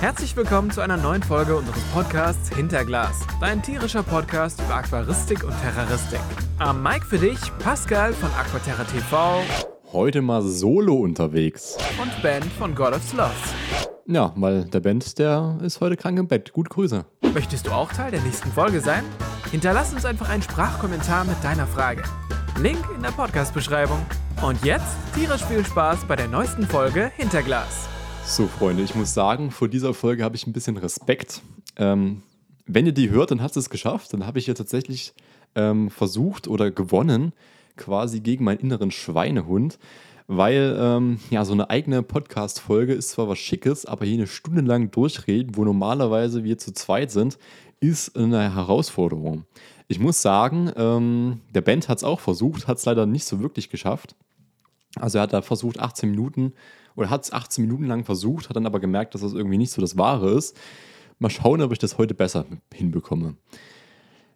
Herzlich willkommen zu einer neuen Folge unseres Podcasts Hinterglas, dein tierischer Podcast über Aquaristik und Terroristik. Am Mic für dich Pascal von Aquaterra TV Heute mal solo unterwegs. und Ben von God of Sloths. Ja, weil der Band, der ist heute krank im Bett. Gut Grüße. Möchtest du auch Teil der nächsten Folge sein? Hinterlass uns einfach einen Sprachkommentar mit deiner Frage. Link in der Podcast-Beschreibung. Und jetzt tierisch viel Spaß bei der neuesten Folge Hinterglas. So, Freunde, ich muss sagen, vor dieser Folge habe ich ein bisschen Respekt. Ähm, wenn ihr die hört, dann habt ihr es geschafft. Dann habe ich ja tatsächlich ähm, versucht oder gewonnen, quasi gegen meinen inneren Schweinehund. Weil ähm, ja, so eine eigene Podcast-Folge ist zwar was Schickes, aber hier eine Stunde lang durchreden, wo normalerweise wir zu zweit sind, ist eine Herausforderung. Ich muss sagen, ähm, der Band hat es auch versucht, hat es leider nicht so wirklich geschafft. Also er hat da versucht, 18 Minuten, oder hat es 18 Minuten lang versucht, hat dann aber gemerkt, dass das irgendwie nicht so das Wahre ist. Mal schauen, ob ich das heute besser hinbekomme.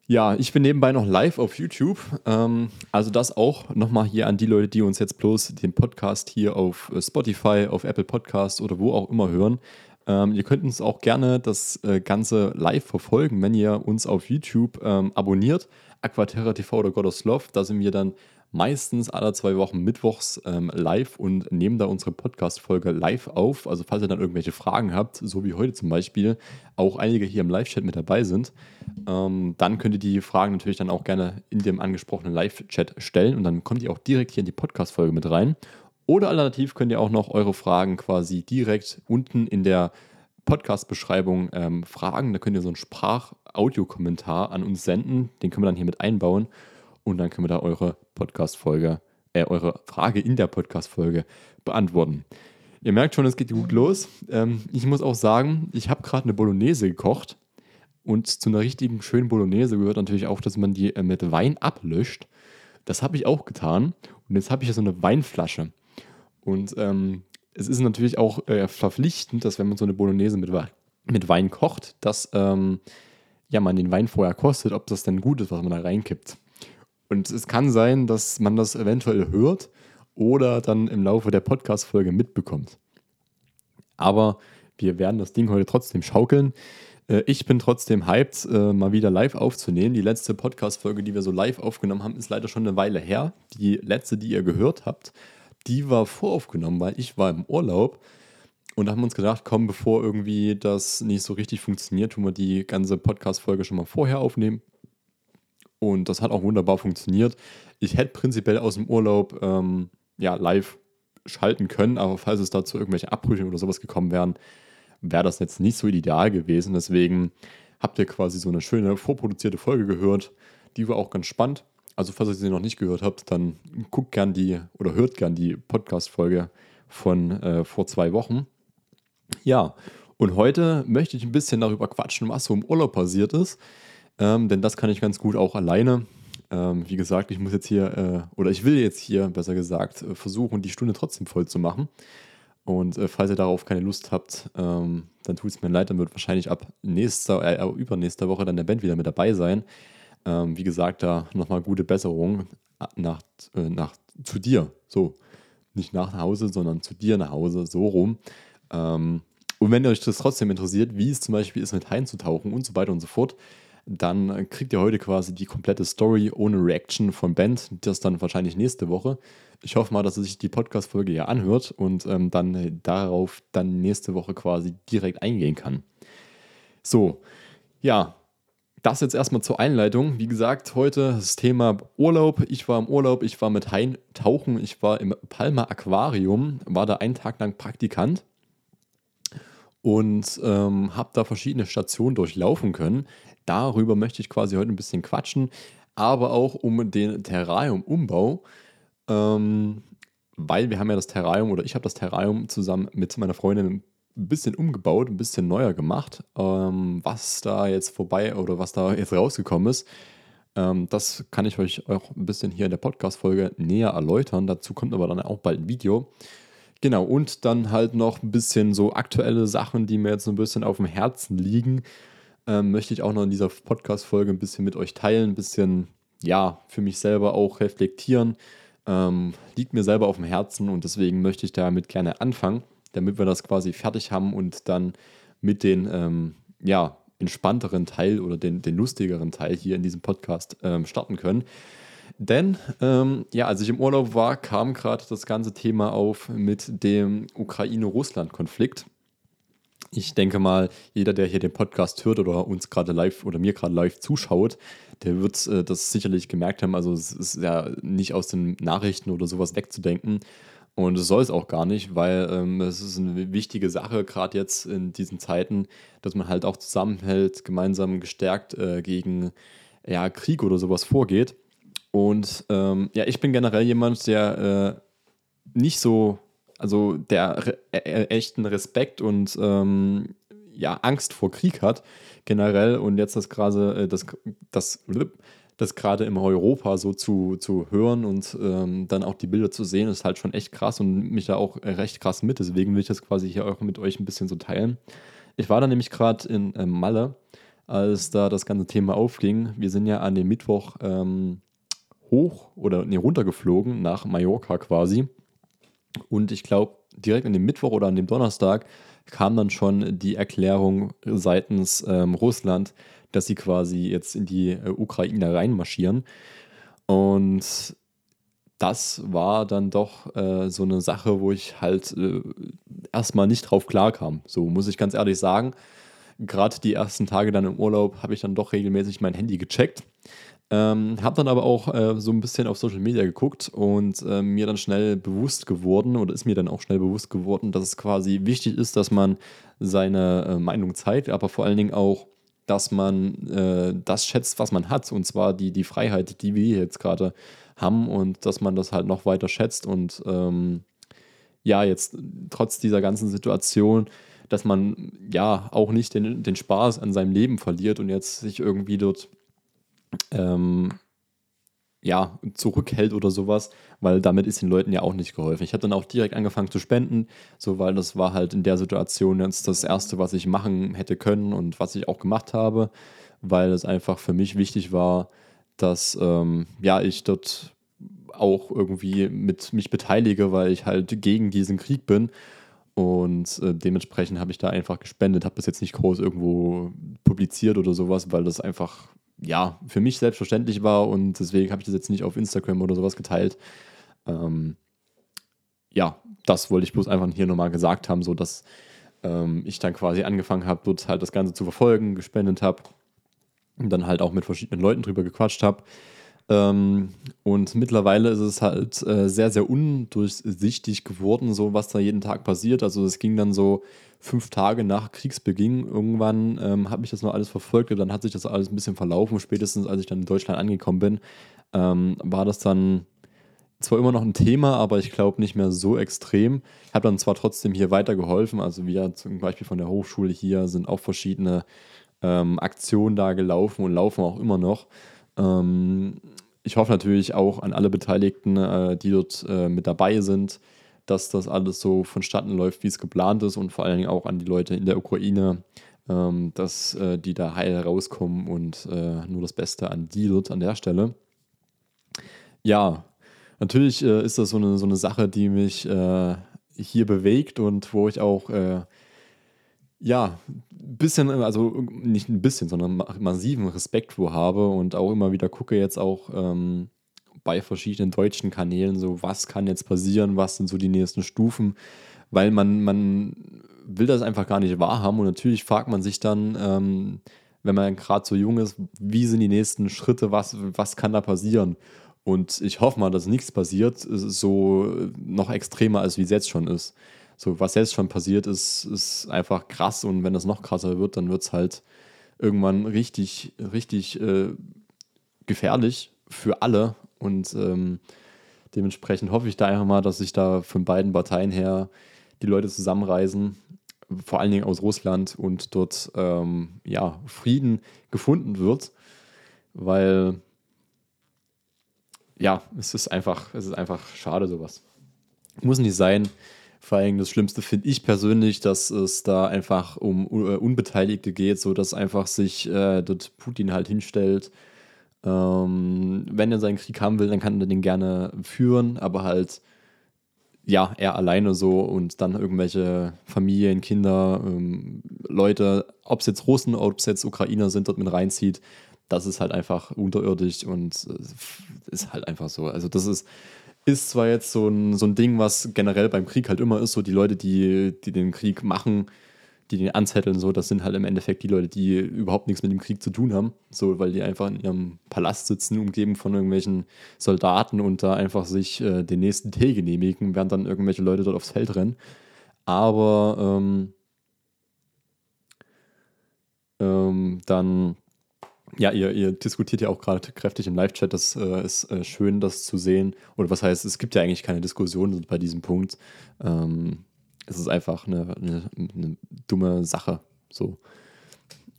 Ja, ich bin nebenbei noch live auf YouTube. Ähm, also das auch nochmal hier an die Leute, die uns jetzt bloß den Podcast hier auf Spotify, auf Apple Podcasts oder wo auch immer hören. Ähm, ihr könnt uns auch gerne das äh, Ganze live verfolgen, wenn ihr uns auf YouTube ähm, abonniert. Aquaterra TV oder God of Sloth. Da sind wir dann meistens alle zwei Wochen mittwochs ähm, live und nehmen da unsere Podcast-Folge live auf. Also falls ihr dann irgendwelche Fragen habt, so wie heute zum Beispiel, auch einige hier im Live-Chat mit dabei sind, ähm, dann könnt ihr die Fragen natürlich dann auch gerne in dem angesprochenen Live-Chat stellen und dann kommt ihr auch direkt hier in die Podcast-Folge mit rein. Oder alternativ könnt ihr auch noch eure Fragen quasi direkt unten in der Podcast-Beschreibung ähm, fragen. Da könnt ihr so einen Sprach-Audio-Kommentar an uns senden. Den können wir dann hier mit einbauen. Und dann können wir da eure Podcast-Folge, äh, eure Frage in der Podcast-Folge beantworten. Ihr merkt schon, es geht gut los. Ähm, ich muss auch sagen, ich habe gerade eine Bolognese gekocht. Und zu einer richtigen schönen Bolognese gehört natürlich auch, dass man die äh, mit Wein ablöscht. Das habe ich auch getan. Und jetzt habe ich hier so eine Weinflasche. Und ähm, es ist natürlich auch äh, verpflichtend, dass wenn man so eine Bolognese mit, mit Wein kocht, dass ähm, ja, man den Wein vorher kostet, ob das denn gut ist, was man da reinkippt. Und es kann sein, dass man das eventuell hört oder dann im Laufe der Podcast-Folge mitbekommt. Aber wir werden das Ding heute trotzdem schaukeln. Äh, Ich bin trotzdem hyped, äh, mal wieder live aufzunehmen. Die letzte Podcast-Folge, die wir so live aufgenommen haben, ist leider schon eine Weile her. Die letzte, die ihr gehört habt, die war voraufgenommen, weil ich war im Urlaub. Und haben uns gedacht, komm, bevor irgendwie das nicht so richtig funktioniert, tun wir die ganze Podcast-Folge schon mal vorher aufnehmen. Und das hat auch wunderbar funktioniert. Ich hätte prinzipiell aus dem Urlaub ähm, ja, live schalten können, aber falls es dazu irgendwelche Abbrüche oder sowas gekommen wären, wäre das jetzt nicht so ideal gewesen. Deswegen habt ihr quasi so eine schöne vorproduzierte Folge gehört. Die war auch ganz spannend. Also, falls ihr sie noch nicht gehört habt, dann guckt gern die oder hört gern die Podcast-Folge von äh, vor zwei Wochen. Ja, und heute möchte ich ein bisschen darüber quatschen, was so im Urlaub passiert ist. Ähm, denn das kann ich ganz gut auch alleine. Ähm, wie gesagt, ich muss jetzt hier, äh, oder ich will jetzt hier, besser gesagt, äh, versuchen, die Stunde trotzdem voll zu machen. Und äh, falls ihr darauf keine Lust habt, ähm, dann tut es mir leid, dann wird wahrscheinlich ab nächster, äh, übernächster Woche dann der Band wieder mit dabei sein. Ähm, wie gesagt, da nochmal gute Besserung nach, äh, nach, zu dir. So, nicht nach Hause, sondern zu dir nach Hause, so rum. Ähm, und wenn euch das trotzdem interessiert, wie es zum Beispiel ist, mit einzutauchen und so weiter und so fort, dann kriegt ihr heute quasi die komplette Story ohne Reaction von Band. Das dann wahrscheinlich nächste Woche. Ich hoffe mal, dass er sich die Podcast-Folge ja anhört und ähm, dann darauf dann nächste Woche quasi direkt eingehen kann. So, ja, das jetzt erstmal zur Einleitung. Wie gesagt, heute das Thema Urlaub. Ich war im Urlaub, ich war mit Hain tauchen, ich war im Palma Aquarium, war da einen Tag lang Praktikant und ähm, habe da verschiedene Stationen durchlaufen können. Darüber möchte ich quasi heute ein bisschen quatschen, aber auch um den Terrarium-Umbau, ähm, weil wir haben ja das Terrarium oder ich habe das Terrarium zusammen mit meiner Freundin ein bisschen umgebaut, ein bisschen neuer gemacht. Ähm, was da jetzt vorbei oder was da jetzt rausgekommen ist, ähm, das kann ich euch auch ein bisschen hier in der Podcast-Folge näher erläutern. Dazu kommt aber dann auch bald ein Video. Genau, und dann halt noch ein bisschen so aktuelle Sachen, die mir jetzt so ein bisschen auf dem Herzen liegen, ähm, möchte ich auch noch in dieser Podcast-Folge ein bisschen mit euch teilen, ein bisschen, ja, für mich selber auch reflektieren. Ähm, liegt mir selber auf dem Herzen und deswegen möchte ich damit gerne anfangen, damit wir das quasi fertig haben und dann mit den ähm, ja, entspannteren Teil oder den, den lustigeren Teil hier in diesem Podcast ähm, starten können. Denn, ähm, ja, als ich im Urlaub war, kam gerade das ganze Thema auf mit dem Ukraine-Russland-Konflikt. Ich denke mal, jeder, der hier den Podcast hört oder uns gerade live oder mir gerade live zuschaut, der wird äh, das sicherlich gemerkt haben. Also es ist ja nicht aus den Nachrichten oder sowas wegzudenken. Und es soll es auch gar nicht, weil ähm, es ist eine wichtige Sache, gerade jetzt in diesen Zeiten, dass man halt auch zusammenhält, gemeinsam gestärkt äh, gegen ja, Krieg oder sowas vorgeht. Und ähm, ja, ich bin generell jemand, der äh, nicht so, also der re äh, echten Respekt und ähm, ja, Angst vor Krieg hat, generell. Und jetzt das gerade, äh, das, das, das gerade in Europa so zu, zu hören und ähm, dann auch die Bilder zu sehen, ist halt schon echt krass und mich da auch recht krass mit. Deswegen will ich das quasi hier auch mit euch ein bisschen so teilen. Ich war da nämlich gerade in äh, Malle, als da das ganze Thema aufging. Wir sind ja an dem Mittwoch ähm, hoch oder nee, runtergeflogen nach Mallorca quasi. Und ich glaube, direkt an dem Mittwoch oder an dem Donnerstag kam dann schon die Erklärung seitens ähm, Russland, dass sie quasi jetzt in die äh, Ukraine reinmarschieren. Und das war dann doch äh, so eine Sache, wo ich halt äh, erstmal nicht drauf klarkam. So muss ich ganz ehrlich sagen. Gerade die ersten Tage dann im Urlaub habe ich dann doch regelmäßig mein Handy gecheckt. Ähm, habe dann aber auch äh, so ein bisschen auf Social Media geguckt und äh, mir dann schnell bewusst geworden oder ist mir dann auch schnell bewusst geworden, dass es quasi wichtig ist, dass man seine äh, Meinung zeigt, aber vor allen Dingen auch, dass man äh, das schätzt, was man hat und zwar die, die Freiheit, die wir jetzt gerade haben und dass man das halt noch weiter schätzt und ähm, ja, jetzt trotz dieser ganzen Situation, dass man ja auch nicht den, den Spaß an seinem Leben verliert und jetzt sich irgendwie dort ähm, ja, zurückhält oder sowas, weil damit ist den Leuten ja auch nicht geholfen. Ich habe dann auch direkt angefangen zu spenden, so weil das war halt in der Situation jetzt das Erste, was ich machen hätte können und was ich auch gemacht habe, weil es einfach für mich wichtig war, dass ähm, ja, ich dort auch irgendwie mit mich beteilige, weil ich halt gegen diesen Krieg bin. Und äh, dementsprechend habe ich da einfach gespendet, habe das jetzt nicht groß irgendwo publiziert oder sowas, weil das einfach ja, für mich selbstverständlich war und deswegen habe ich das jetzt nicht auf Instagram oder sowas geteilt. Ähm, ja, das wollte ich bloß einfach hier nochmal gesagt haben, so dass ähm, ich dann quasi angefangen habe, dort halt das Ganze zu verfolgen, gespendet habe und dann halt auch mit verschiedenen Leuten drüber gequatscht habe. Ähm, und mittlerweile ist es halt äh, sehr, sehr undurchsichtig geworden, so was da jeden Tag passiert. Also es ging dann so fünf Tage nach Kriegsbeginn. Irgendwann ähm, habe ich das noch alles verfolgt und dann hat sich das alles ein bisschen verlaufen. Spätestens als ich dann in Deutschland angekommen bin, ähm, war das dann zwar immer noch ein Thema, aber ich glaube nicht mehr so extrem. Ich habe dann zwar trotzdem hier weitergeholfen. Also wir zum Beispiel von der Hochschule hier sind auch verschiedene ähm, Aktionen da gelaufen und laufen auch immer noch. Ähm, ich hoffe natürlich auch an alle Beteiligten, äh, die dort äh, mit dabei sind, dass das alles so vonstatten läuft, wie es geplant ist und vor allen Dingen auch an die Leute in der Ukraine, ähm, dass äh, die da heil rauskommen und äh, nur das Beste an die dort an der Stelle. Ja, natürlich äh, ist das so eine, so eine Sache, die mich äh, hier bewegt und wo ich auch ja, bisschen, also nicht ein bisschen, sondern massiven Respekt vor habe und auch immer wieder gucke jetzt auch ähm, bei verschiedenen deutschen Kanälen, so was kann jetzt passieren, was sind so die nächsten Stufen, weil man, man will das einfach gar nicht wahrhaben und natürlich fragt man sich dann, ähm, wenn man gerade so jung ist, wie sind die nächsten Schritte, was, was kann da passieren? Und ich hoffe mal, dass nichts passiert, so noch extremer als wie es jetzt schon ist. So, was jetzt schon passiert ist, ist einfach krass und wenn das noch krasser wird, dann wird es halt irgendwann richtig, richtig äh, gefährlich für alle und ähm, dementsprechend hoffe ich da einfach mal, dass sich da von beiden Parteien her die Leute zusammenreisen, vor allen Dingen aus Russland und dort ähm, ja, Frieden gefunden wird, weil ja, es ist einfach, es ist einfach schade sowas. Muss nicht sein. Vor allem das Schlimmste finde ich persönlich, dass es da einfach um äh, Unbeteiligte geht, so dass einfach sich äh, dort Putin halt hinstellt ähm, wenn er seinen Krieg haben will, dann kann er den gerne führen, aber halt, ja, er alleine so und dann irgendwelche Familien, Kinder, ähm, Leute, ob es jetzt Russen, ob es jetzt Ukrainer sind, dort mit reinzieht, das ist halt einfach unterirdisch und äh, ist halt einfach so. Also das ist, ist zwar jetzt so ein, so ein Ding, was generell beim Krieg halt immer ist, so die Leute, die, die den Krieg machen, die den anzetteln, so, das sind halt im Endeffekt die Leute, die überhaupt nichts mit dem Krieg zu tun haben, so, weil die einfach in ihrem Palast sitzen, umgeben von irgendwelchen Soldaten und da einfach sich äh, den nächsten Tee genehmigen, während dann irgendwelche Leute dort aufs Feld rennen. Aber ähm, ähm, dann ja, ihr, ihr, diskutiert ja auch gerade kräftig im Live-Chat. Das äh, ist äh, schön, das zu sehen. Oder was heißt, es gibt ja eigentlich keine Diskussion bei diesem Punkt. Ähm, es ist einfach eine, eine, eine, dumme Sache. So.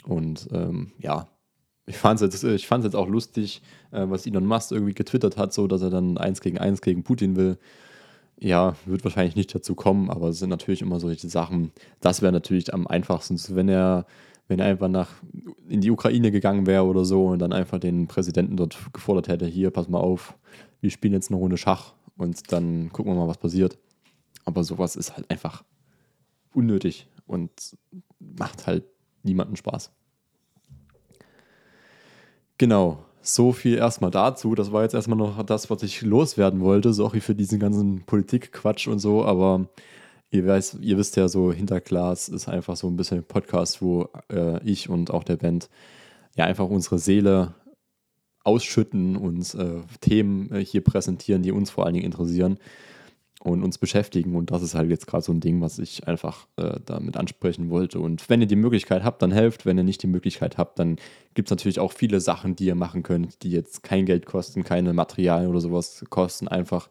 Und ähm, ja, ich fand es jetzt, jetzt auch lustig, äh, was Elon Musk irgendwie getwittert hat, so dass er dann eins gegen eins gegen Putin will. Ja, wird wahrscheinlich nicht dazu kommen, aber es sind natürlich immer solche Sachen. Das wäre natürlich am einfachsten, wenn er wenn er einfach nach in die Ukraine gegangen wäre oder so und dann einfach den Präsidenten dort gefordert hätte, hier, pass mal auf, wir spielen jetzt eine Runde Schach und dann gucken wir mal, was passiert. Aber sowas ist halt einfach unnötig und macht halt niemanden Spaß. Genau, so viel erstmal dazu. Das war jetzt erstmal noch das, was ich loswerden wollte. Sorry für diesen ganzen Politikquatsch und so, aber Ihr, weiß, ihr wisst ja so, Hinterglas ist einfach so ein bisschen ein Podcast, wo äh, ich und auch der Band ja einfach unsere Seele ausschütten, uns äh, Themen äh, hier präsentieren, die uns vor allen Dingen interessieren und uns beschäftigen. Und das ist halt jetzt gerade so ein Ding, was ich einfach äh, damit ansprechen wollte. Und wenn ihr die Möglichkeit habt, dann helft. Wenn ihr nicht die Möglichkeit habt, dann gibt es natürlich auch viele Sachen, die ihr machen könnt, die jetzt kein Geld kosten, keine Materialien oder sowas kosten. Einfach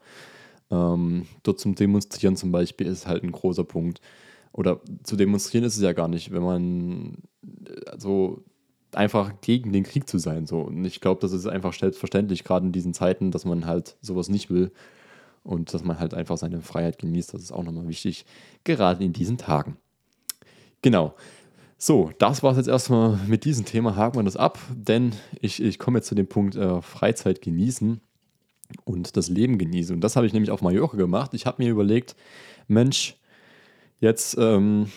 ähm, dort zum Demonstrieren zum Beispiel ist halt ein großer Punkt. Oder zu demonstrieren ist es ja gar nicht, wenn man also einfach gegen den Krieg zu sein. So. Und ich glaube, das ist einfach selbstverständlich, gerade in diesen Zeiten, dass man halt sowas nicht will und dass man halt einfach seine Freiheit genießt. Das ist auch nochmal wichtig, gerade in diesen Tagen. Genau. So, das war es jetzt erstmal mit diesem Thema. Haken wir das ab, denn ich, ich komme jetzt zu dem Punkt äh, Freizeit genießen und das Leben genieße. Und das habe ich nämlich auf Mallorca gemacht. Ich habe mir überlegt, Mensch, jetzt, ähm,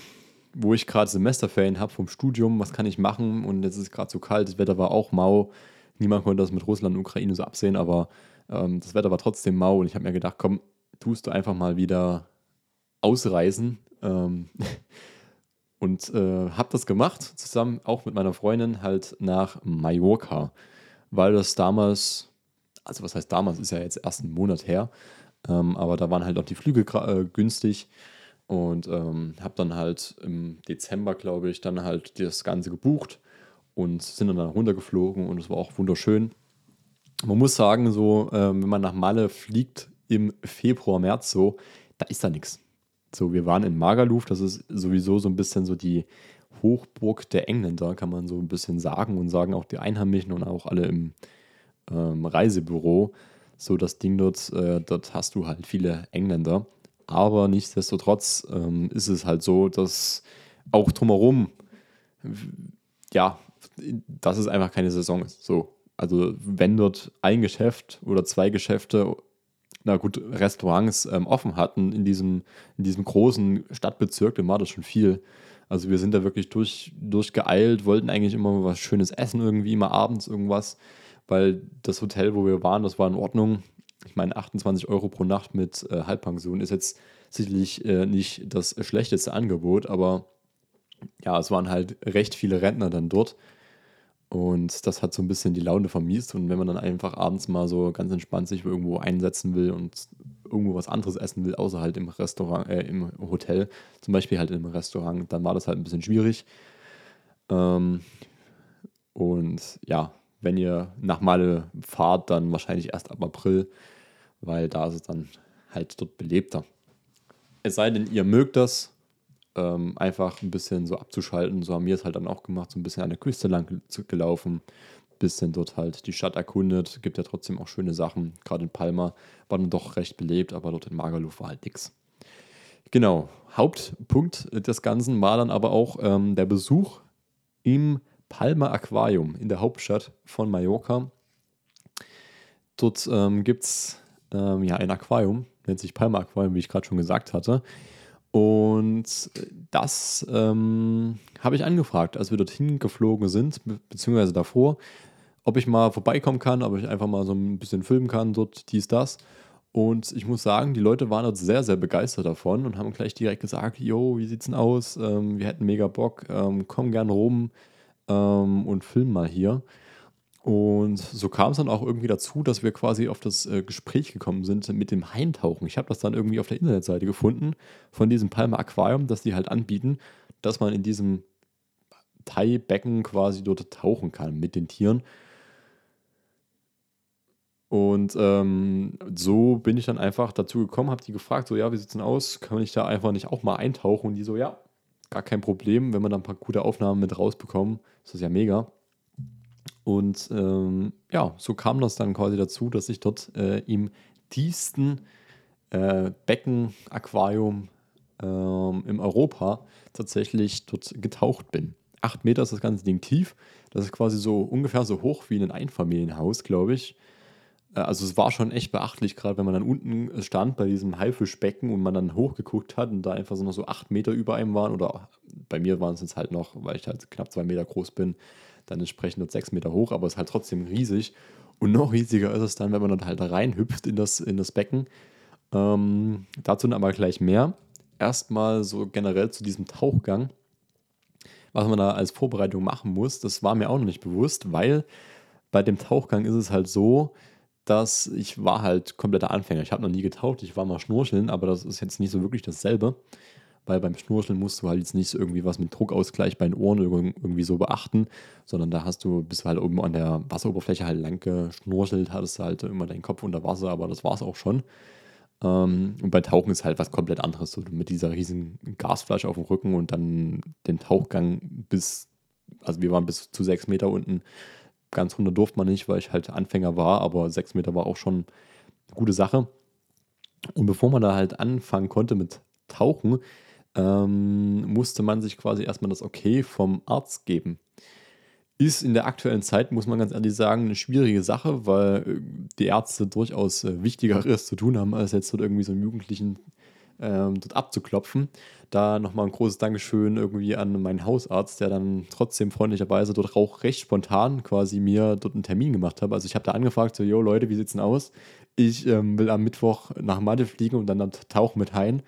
wo ich gerade Semesterferien habe vom Studium, was kann ich machen? Und jetzt ist es gerade so kalt, das Wetter war auch mau. Niemand konnte das mit Russland und Ukraine so absehen, aber ähm, das Wetter war trotzdem mau. Und ich habe mir gedacht, komm, tust du einfach mal wieder ausreisen. Ähm, und äh, habe das gemacht, zusammen auch mit meiner Freundin, halt nach Mallorca, weil das damals also was heißt damals, ist ja jetzt erst ein Monat her, ähm, aber da waren halt auch die Flüge äh, günstig und ähm, habe dann halt im Dezember, glaube ich, dann halt das Ganze gebucht und sind dann, runtergeflogen und es war auch wunderschön. Man muss sagen, so, ähm, wenn man nach Malle fliegt im Februar, März so, da ist da nichts. So, wir waren in Magaluf, das ist sowieso so ein bisschen so die Hochburg der Engländer, kann man so ein bisschen sagen und sagen auch die Einheimischen und auch alle im, ähm, Reisebüro. So das Ding dort, äh, dort hast du halt viele Engländer. Aber nichtsdestotrotz ähm, ist es halt so, dass auch drumherum, ja, dass es einfach keine Saison ist. So. Also wenn dort ein Geschäft oder zwei Geschäfte, na gut, Restaurants ähm, offen hatten in diesem, in diesem großen Stadtbezirk, dann war das schon viel. Also wir sind da wirklich durch, durchgeeilt, wollten eigentlich immer was Schönes essen, irgendwie immer abends irgendwas weil das Hotel, wo wir waren, das war in Ordnung. Ich meine, 28 Euro pro Nacht mit äh, Halbpension ist jetzt sicherlich äh, nicht das schlechteste Angebot, aber ja, es waren halt recht viele Rentner dann dort. Und das hat so ein bisschen die Laune vermiest. Und wenn man dann einfach abends mal so ganz entspannt sich irgendwo einsetzen will und irgendwo was anderes essen will, außer halt im Restaurant, äh, im Hotel, zum Beispiel halt im Restaurant, dann war das halt ein bisschen schwierig. Ähm, und ja, wenn ihr nach Male fahrt, dann wahrscheinlich erst ab April, weil da ist es dann halt dort belebter. Es sei denn, ihr mögt das, ähm, einfach ein bisschen so abzuschalten. So haben wir es halt dann auch gemacht, so ein bisschen an der Küste lang gelaufen, bisschen dort halt die Stadt erkundet. Gibt ja trotzdem auch schöne Sachen. Gerade in Palma war dann doch recht belebt, aber dort in Magaluf war halt nichts. Genau, Hauptpunkt des Ganzen war dann aber auch ähm, der Besuch im Palma Aquarium in der Hauptstadt von Mallorca. Dort ähm, gibt es ähm, ja ein Aquarium, nennt sich Palma Aquarium, wie ich gerade schon gesagt hatte. Und das ähm, habe ich angefragt, als wir dorthin geflogen sind, beziehungsweise davor, ob ich mal vorbeikommen kann, ob ich einfach mal so ein bisschen filmen kann, dort, dies, das. Und ich muss sagen, die Leute waren dort sehr, sehr begeistert davon und haben gleich direkt gesagt, yo, wie sieht's denn aus? Ähm, wir hätten mega Bock, ähm, komm gern rum ähm, und film mal hier. Und so kam es dann auch irgendwie dazu, dass wir quasi auf das äh, Gespräch gekommen sind mit dem Heintauchen. Ich habe das dann irgendwie auf der Internetseite gefunden von diesem Palmer Aquarium, dass die halt anbieten, dass man in diesem Thai-Becken quasi dort tauchen kann mit den Tieren. Und ähm, so bin ich dann einfach dazu gekommen, habe die gefragt, so ja, wie sieht es denn aus? Kann ich da einfach nicht auch mal eintauchen? Und die so, ja, gar kein Problem, wenn wir dann ein paar gute Aufnahmen mit rausbekommen, ist das ja mega. Und ähm, ja, so kam das dann quasi dazu, dass ich dort äh, im tiefsten äh, Becken-Aquarium ähm, im Europa tatsächlich dort getaucht bin. Acht Meter ist das ganze Ding tief. Das ist quasi so ungefähr so hoch wie ein Einfamilienhaus, glaube ich. Äh, also es war schon echt beachtlich, gerade wenn man dann unten stand bei diesem Haifischbecken und man dann hochgeguckt hat und da einfach so noch so acht Meter über einem waren oder bei mir waren es jetzt halt noch, weil ich halt knapp zwei Meter groß bin, dann entsprechend nur sechs Meter hoch, aber es ist halt trotzdem riesig. Und noch riesiger ist es dann, wenn man dann halt da reinhüpft in das, in das Becken. Ähm, dazu dann aber gleich mehr. Erstmal so generell zu diesem Tauchgang, was man da als Vorbereitung machen muss, das war mir auch noch nicht bewusst, weil bei dem Tauchgang ist es halt so, dass ich war halt kompletter Anfänger. Ich habe noch nie getaucht, ich war mal schnorcheln, aber das ist jetzt nicht so wirklich dasselbe weil beim Schnorcheln musst du halt jetzt nicht irgendwie was mit Druckausgleich bei den Ohren irgendwie so beachten, sondern da hast du, bist du halt oben an der Wasseroberfläche halt lang geschnorchelt, hattest halt immer deinen Kopf unter Wasser, aber das war es auch schon. Ähm, und bei Tauchen ist halt was komplett anderes, so mit dieser riesigen Gasflasche auf dem Rücken und dann den Tauchgang bis, also wir waren bis zu sechs Meter unten, ganz runter durfte man nicht, weil ich halt Anfänger war, aber sechs Meter war auch schon eine gute Sache. Und bevor man da halt anfangen konnte mit Tauchen, ähm, musste man sich quasi erstmal das Okay vom Arzt geben. Ist in der aktuellen Zeit, muss man ganz ehrlich sagen, eine schwierige Sache, weil äh, die Ärzte durchaus äh, Wichtigeres zu tun haben, als jetzt dort irgendwie so einen Jugendlichen ähm, dort abzuklopfen. Da nochmal ein großes Dankeschön irgendwie an meinen Hausarzt, der dann trotzdem freundlicherweise dort auch recht spontan quasi mir dort einen Termin gemacht hat. Also ich habe da angefragt, so, yo Leute, wie sieht's denn aus? Ich ähm, will am Mittwoch nach Mathe fliegen und dann am Tauch mit Hain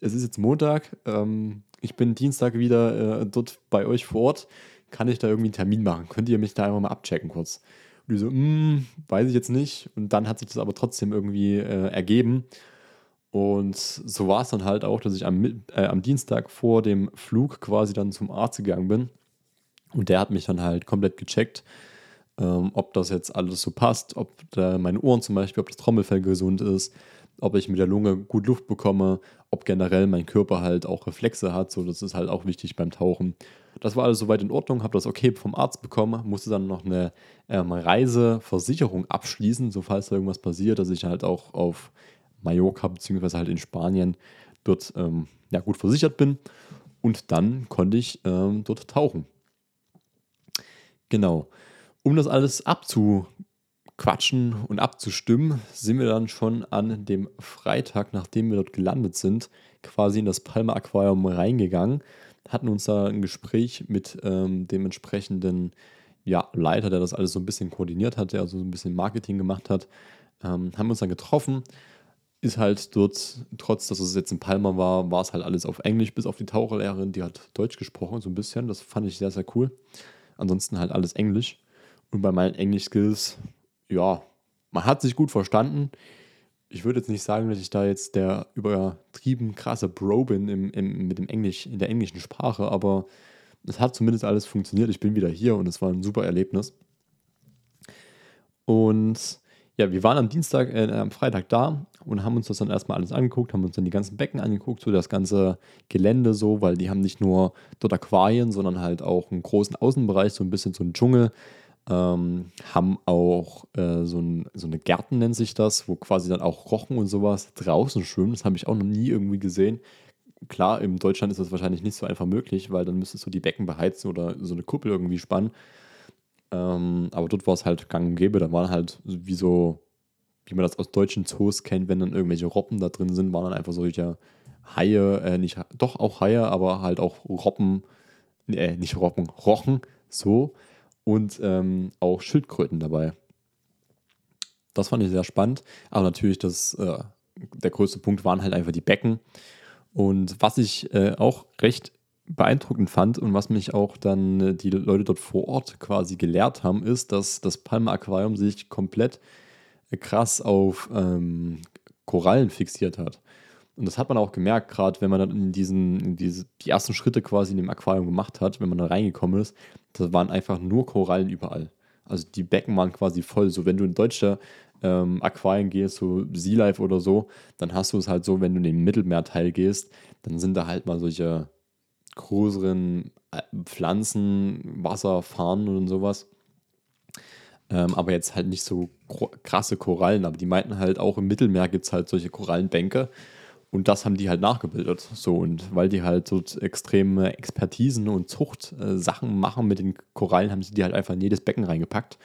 es ist jetzt Montag, ähm, ich bin Dienstag wieder äh, dort bei euch vor Ort. Kann ich da irgendwie einen Termin machen? Könnt ihr mich da einfach mal abchecken kurz? Und die so, mm, weiß ich jetzt nicht. Und dann hat sich das aber trotzdem irgendwie äh, ergeben. Und so war es dann halt auch, dass ich am, äh, am Dienstag vor dem Flug quasi dann zum Arzt gegangen bin. Und der hat mich dann halt komplett gecheckt, ähm, ob das jetzt alles so passt, ob da meine Ohren zum Beispiel, ob das Trommelfell gesund ist, ob ich mit der Lunge gut Luft bekomme, ob generell mein Körper halt auch Reflexe hat. So, das ist halt auch wichtig beim Tauchen. Das war alles soweit in Ordnung, habe das okay vom Arzt bekommen, musste dann noch eine ähm, Reiseversicherung abschließen, so falls da irgendwas passiert, dass ich halt auch auf Mallorca beziehungsweise halt in Spanien dort ähm, ja, gut versichert bin. Und dann konnte ich ähm, dort tauchen. Genau. Um das alles abzu quatschen und abzustimmen, sind wir dann schon an dem Freitag, nachdem wir dort gelandet sind, quasi in das Palmer Aquarium reingegangen, hatten uns da ein Gespräch mit ähm, dem entsprechenden ja, Leiter, der das alles so ein bisschen koordiniert hat, der also so ein bisschen Marketing gemacht hat, ähm, haben uns dann getroffen. Ist halt dort, trotz dass es jetzt in Palma war, war es halt alles auf Englisch, bis auf die Taucherlehrerin, die hat Deutsch gesprochen, so ein bisschen. Das fand ich sehr, sehr cool. Ansonsten halt alles Englisch. Und bei meinen Englisch-Skills ja, man hat sich gut verstanden. Ich würde jetzt nicht sagen, dass ich da jetzt der übertrieben krasse Bro bin im, im, mit dem Englisch, in der englischen Sprache, aber es hat zumindest alles funktioniert. Ich bin wieder hier und es war ein super Erlebnis. Und ja, wir waren am Dienstag, äh, am Freitag da und haben uns das dann erstmal alles angeguckt, haben uns dann die ganzen Becken angeguckt, so das ganze Gelände so, weil die haben nicht nur dort Aquarien, sondern halt auch einen großen Außenbereich, so ein bisschen so einen Dschungel ähm, haben auch äh, so, ein, so, eine Gärten, nennt sich das, wo quasi dann auch Rochen und sowas draußen schwimmen. Das habe ich auch noch nie irgendwie gesehen. Klar, in Deutschland ist das wahrscheinlich nicht so einfach möglich, weil dann müsstest du die Becken beheizen oder so eine Kuppel irgendwie spannen. Ähm, aber dort war es halt gang und gäbe. Da waren halt wie so, wie man das aus deutschen Zoos kennt, wenn dann irgendwelche Robben da drin sind, waren dann einfach solche Haie, äh, nicht, doch auch Haie, aber halt auch Robben, äh, nicht Robben, Rochen, so. Und ähm, auch Schildkröten dabei. Das fand ich sehr spannend. Aber natürlich, das, äh, der größte Punkt waren halt einfach die Becken. Und was ich äh, auch recht beeindruckend fand und was mich auch dann äh, die Leute dort vor Ort quasi gelehrt haben, ist, dass das Palme Aquarium sich komplett äh, krass auf ähm, Korallen fixiert hat. Und das hat man auch gemerkt, gerade wenn man dann in diesen, in diese, die ersten Schritte quasi in dem Aquarium gemacht hat, wenn man da reingekommen ist, da waren einfach nur Korallen überall. Also die Becken waren quasi voll. So, wenn du in deutsche ähm, Aquarien gehst, so Sea Life oder so, dann hast du es halt so, wenn du in den Mittelmeerteil gehst, dann sind da halt mal solche größeren äh, Pflanzen, Wasser, Farnen und sowas. Ähm, aber jetzt halt nicht so krasse Korallen. Aber die meinten halt auch im Mittelmeer gibt es halt solche Korallenbänke. Und das haben die halt nachgebildet. So, und weil die halt so extreme Expertisen und Zuchtsachen äh, machen mit den Korallen, haben sie die halt einfach in jedes Becken reingepackt.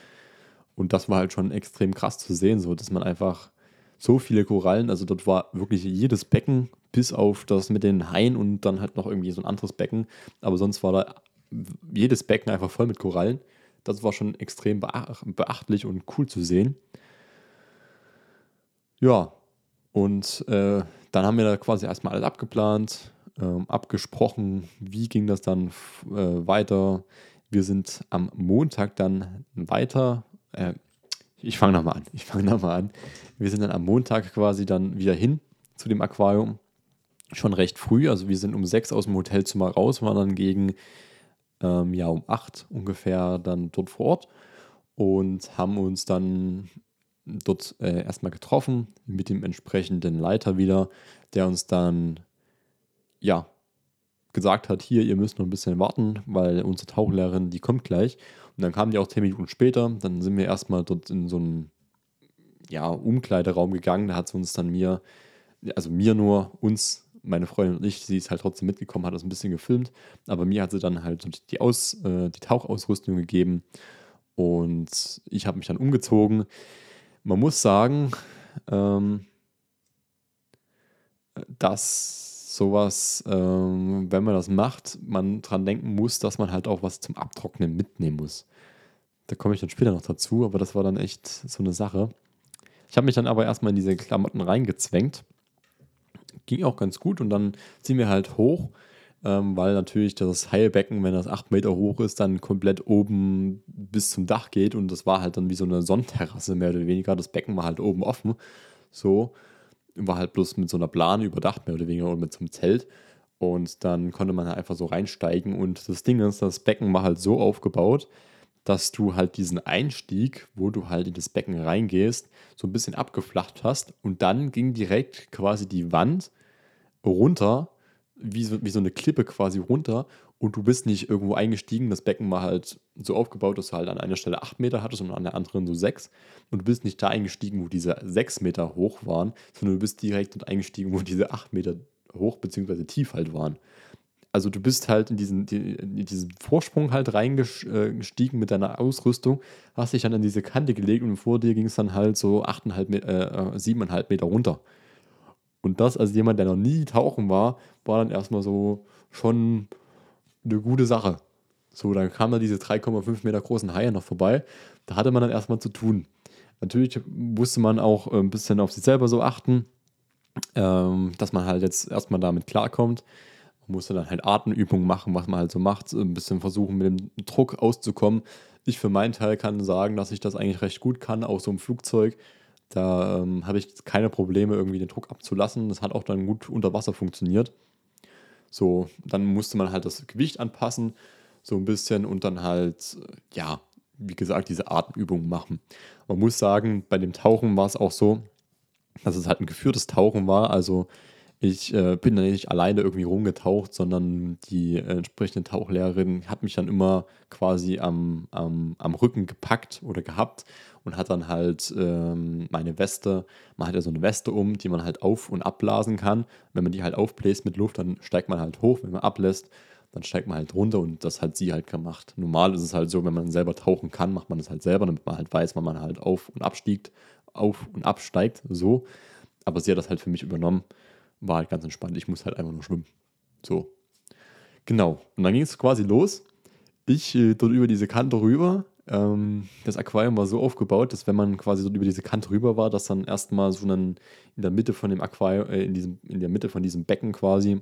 Und das war halt schon extrem krass zu sehen, so dass man einfach so viele Korallen, also dort war wirklich jedes Becken, bis auf das mit den Haien und dann halt noch irgendwie so ein anderes Becken. Aber sonst war da jedes Becken einfach voll mit Korallen. Das war schon extrem beachtlich und cool zu sehen. Ja, und äh, dann haben wir da quasi erstmal alles abgeplant, ähm, abgesprochen, wie ging das dann äh, weiter. Wir sind am Montag dann weiter. Äh, ich fange nochmal an. Ich fange nochmal an. Wir sind dann am Montag quasi dann wieder hin zu dem Aquarium. Schon recht früh. Also wir sind um sechs aus dem Hotelzimmer raus, waren dann gegen ähm, ja um acht ungefähr dann dort vor Ort und haben uns dann dort äh, erstmal getroffen mit dem entsprechenden Leiter wieder, der uns dann ja gesagt hat, hier, ihr müsst noch ein bisschen warten, weil unsere Tauchlehrerin, die kommt gleich. Und dann kamen die auch zehn Minuten später. Dann sind wir erstmal dort in so einen ja, Umkleideraum gegangen. Da hat sie uns dann mir, also mir nur, uns, meine Freundin und ich, sie ist halt trotzdem mitgekommen, hat das ein bisschen gefilmt. Aber mir hat sie dann halt die, Aus, äh, die Tauchausrüstung gegeben. Und ich habe mich dann umgezogen. Man muss sagen, ähm, dass sowas, ähm, wenn man das macht, man dran denken muss, dass man halt auch was zum Abtrocknen mitnehmen muss. Da komme ich dann später noch dazu, aber das war dann echt so eine Sache. Ich habe mich dann aber erstmal in diese Klamotten reingezwängt. Ging auch ganz gut und dann ziehen wir halt hoch, ähm, weil natürlich das Heilbecken, wenn das 8 Meter hoch ist, dann komplett oben bis zum Dach geht und das war halt dann wie so eine Sonnenterrasse mehr oder weniger. Das Becken war halt oben offen. So war halt bloß mit so einer Plane überdacht, mehr oder weniger, und mit so einem Zelt. Und dann konnte man halt einfach so reinsteigen. Und das Ding ist, das Becken war halt so aufgebaut, dass du halt diesen Einstieg, wo du halt in das Becken reingehst, so ein bisschen abgeflacht hast. Und dann ging direkt quasi die Wand runter, wie so, wie so eine Klippe quasi runter und du bist nicht irgendwo eingestiegen. Das Becken war halt so aufgebaut, dass du halt an einer Stelle 8 Meter hattest und an der anderen so 6. Und du bist nicht da eingestiegen, wo diese 6 Meter hoch waren, sondern du bist direkt dort eingestiegen, wo diese 8 Meter hoch bzw. tief halt waren. Also du bist halt in diesen, in diesen Vorsprung halt reingestiegen mit deiner Ausrüstung, hast dich dann an diese Kante gelegt und vor dir ging es dann halt so 8,5, äh, 7,5 äh, Meter runter. Und das als jemand, der noch nie tauchen war, war dann erstmal so schon eine gute Sache. So, dann kamen da diese 3,5 Meter großen Haie noch vorbei. Da hatte man dann erstmal zu tun. Natürlich musste man auch äh, ein bisschen auf sich selber so achten, ähm, dass man halt jetzt erstmal damit klarkommt. Musste dann halt Atemübungen machen, was man halt so macht, ein bisschen versuchen, mit dem Druck auszukommen. Ich für meinen Teil kann sagen, dass ich das eigentlich recht gut kann, auch so im Flugzeug. Da ähm, habe ich keine Probleme, irgendwie den Druck abzulassen. Das hat auch dann gut unter Wasser funktioniert. So, dann musste man halt das Gewicht anpassen, so ein bisschen und dann halt, ja, wie gesagt, diese Atemübungen machen. Man muss sagen, bei dem Tauchen war es auch so, dass es halt ein geführtes Tauchen war. Also ich äh, bin da nicht alleine irgendwie rumgetaucht, sondern die äh, entsprechende Tauchlehrerin hat mich dann immer quasi am, am, am Rücken gepackt oder gehabt und hat dann halt ähm, meine Weste, man hat ja so eine Weste um, die man halt auf- und abblasen kann. Wenn man die halt aufbläst mit Luft, dann steigt man halt hoch. Wenn man ablässt, dann steigt man halt runter und das hat sie halt gemacht. Normal ist es halt so, wenn man selber tauchen kann, macht man das halt selber, damit man halt weiß, wann man halt auf und abstiegt, auf und absteigt, so. Aber sie hat das halt für mich übernommen war halt ganz entspannt. Ich muss halt einfach nur schwimmen. So. Genau. Und dann ging es quasi los. Ich äh, dort über diese Kante rüber. Ähm, das Aquarium war so aufgebaut, dass wenn man quasi dort über diese Kante rüber war, dass dann erstmal so dann in der Mitte von dem Aquarium, äh, in, diesem, in der Mitte von diesem Becken quasi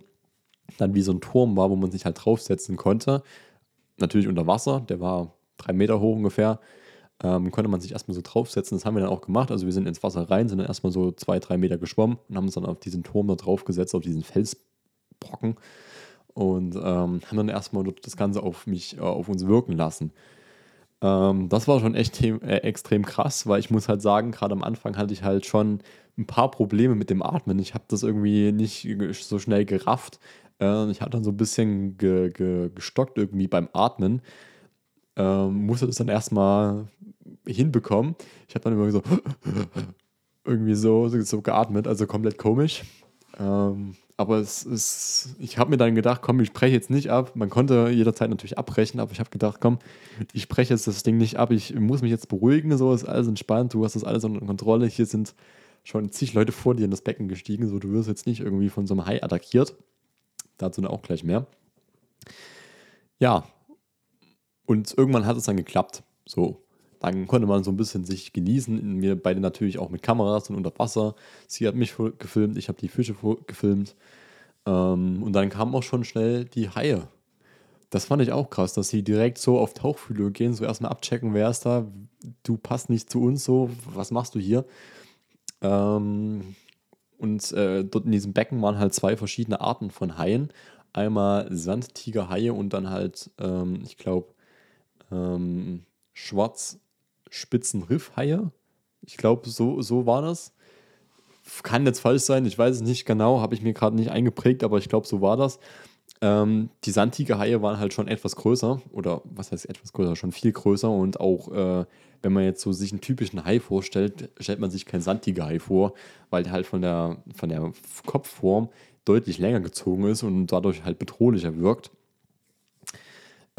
dann wie so ein Turm war, wo man sich halt draufsetzen konnte. Natürlich unter Wasser, der war drei Meter hoch ungefähr. Ähm, konnte man sich erstmal so draufsetzen. Das haben wir dann auch gemacht. Also wir sind ins Wasser rein, sind dann erstmal so zwei, drei Meter geschwommen und haben uns dann auf diesen Turm da draufgesetzt, auf diesen Felsbrocken und ähm, haben dann erstmal das Ganze auf mich, äh, auf uns wirken lassen. Ähm, das war schon echt äh, extrem krass, weil ich muss halt sagen, gerade am Anfang hatte ich halt schon ein paar Probleme mit dem Atmen. Ich habe das irgendwie nicht so schnell gerafft. Äh, ich hatte dann so ein bisschen ge ge gestockt irgendwie beim Atmen. Ähm, musste das dann erstmal hinbekommen. Ich habe dann immer so irgendwie so, so geatmet, also komplett komisch. Ähm, aber es ist, ich habe mir dann gedacht, komm, ich spreche jetzt nicht ab. Man konnte jederzeit natürlich abbrechen, aber ich habe gedacht, komm, ich spreche jetzt das Ding nicht ab. Ich muss mich jetzt beruhigen, so ist alles entspannt. Du hast das alles unter Kontrolle. Hier sind schon zig Leute vor dir in das Becken gestiegen, so du wirst jetzt nicht irgendwie von so einem Hai attackiert. Dazu auch gleich mehr. Ja, und irgendwann hat es dann geklappt. So, dann konnte man so ein bisschen sich genießen. Wir beide natürlich auch mit Kameras und unter Wasser. Sie hat mich gefilmt, ich habe die Fische gefilmt. Ähm, und dann kamen auch schon schnell die Haie. Das fand ich auch krass, dass sie direkt so auf Tauchfühlung gehen, so erstmal abchecken, wer ist da, du passt nicht zu uns, so, was machst du hier? Ähm, und äh, dort in diesem Becken waren halt zwei verschiedene Arten von Haien. Einmal Sandtigerhaie und dann halt, ähm, ich glaube, ähm, schwarz Spitzenriffhaie. Ich glaube, so, so war das. Kann jetzt falsch sein, ich weiß es nicht genau, habe ich mir gerade nicht eingeprägt, aber ich glaube, so war das. Ähm, die Sandtigerhaie waren halt schon etwas größer, oder was heißt etwas größer, schon viel größer und auch, äh, wenn man jetzt so sich einen typischen Hai vorstellt, stellt man sich keinen Sandtigerhai vor, weil der halt von der, von der Kopfform deutlich länger gezogen ist und dadurch halt bedrohlicher wirkt.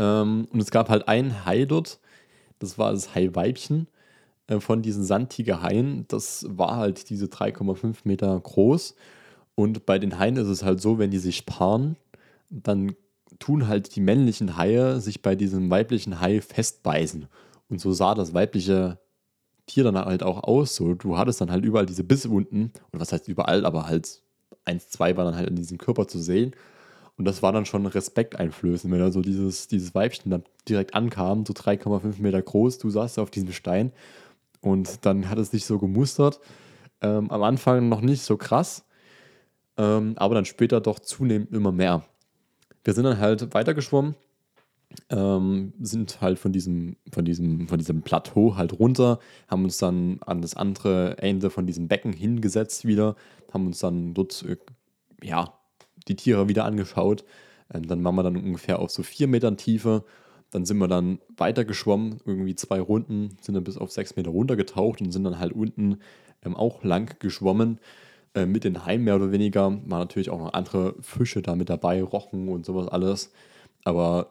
Ähm, und es gab halt einen Hai dort, das war das Haiweibchen äh, von diesen Sandtigerhaien. Das war halt diese 3,5 Meter groß. Und bei den Haien ist es halt so, wenn die sich paaren, dann tun halt die männlichen Haie sich bei diesem weiblichen Hai festbeißen. Und so sah das weibliche Tier dann halt auch aus. So, du hattest dann halt überall diese Bisswunden. Und was heißt überall, aber halt eins, zwei war dann halt in diesem Körper zu sehen. Und das war dann schon respekteinflößend, wenn da so dieses, dieses Weibchen dann direkt ankam, so 3,5 Meter groß, du saßt auf diesem Stein und dann hat es dich so gemustert. Ähm, am Anfang noch nicht so krass, ähm, aber dann später doch zunehmend immer mehr. Wir sind dann halt weitergeschwommen, ähm, sind halt von diesem, von, diesem, von diesem Plateau halt runter, haben uns dann an das andere Ende von diesem Becken hingesetzt wieder, haben uns dann dort, äh, ja, die Tiere wieder angeschaut. Ähm, dann waren wir dann ungefähr auf so vier Metern Tiefe. Dann sind wir dann weiter geschwommen, irgendwie zwei Runden, sind dann bis auf sechs Meter runtergetaucht und sind dann halt unten ähm, auch lang geschwommen. Äh, mit den Haien mehr oder weniger. Waren natürlich auch noch andere Fische da mit dabei, Rochen und sowas alles. Aber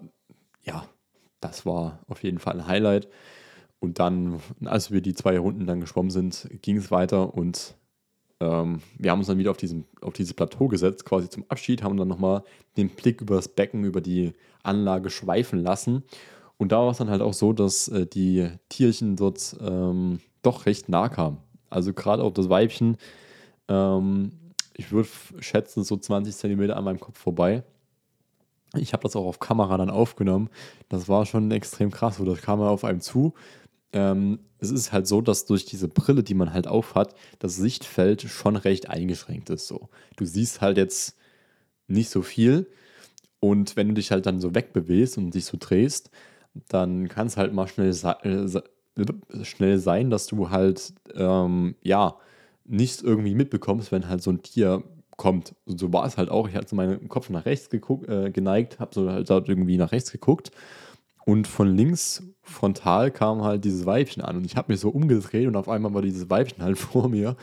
ja, das war auf jeden Fall ein Highlight. Und dann, als wir die zwei Runden dann geschwommen sind, ging es weiter und ähm, wir haben uns dann wieder auf, diesen, auf dieses Plateau gesetzt, quasi zum Abschied, haben dann nochmal den Blick über das Becken, über die Anlage schweifen lassen. Und da war es dann halt auch so, dass äh, die Tierchen dort ähm, doch recht nah kamen. Also gerade auch das Weibchen, ähm, ich würde schätzen, so 20 Zentimeter an meinem Kopf vorbei. Ich habe das auch auf Kamera dann aufgenommen. Das war schon extrem krass. So, das kam auf einem zu ähm, es ist halt so, dass durch diese Brille, die man halt aufhat, das Sichtfeld schon recht eingeschränkt ist. So. Du siehst halt jetzt nicht so viel und wenn du dich halt dann so wegbewegst und dich so drehst, dann kann es halt mal schnell, äh, schnell sein, dass du halt, ähm, ja, nichts irgendwie mitbekommst, wenn halt so ein Tier kommt. Und so war es halt auch. Ich hatte meinen Kopf nach rechts geguckt, äh, geneigt, habe so halt irgendwie nach rechts geguckt und von links frontal kam halt dieses Weibchen an. Und ich habe mich so umgedreht und auf einmal war dieses Weibchen halt vor mir.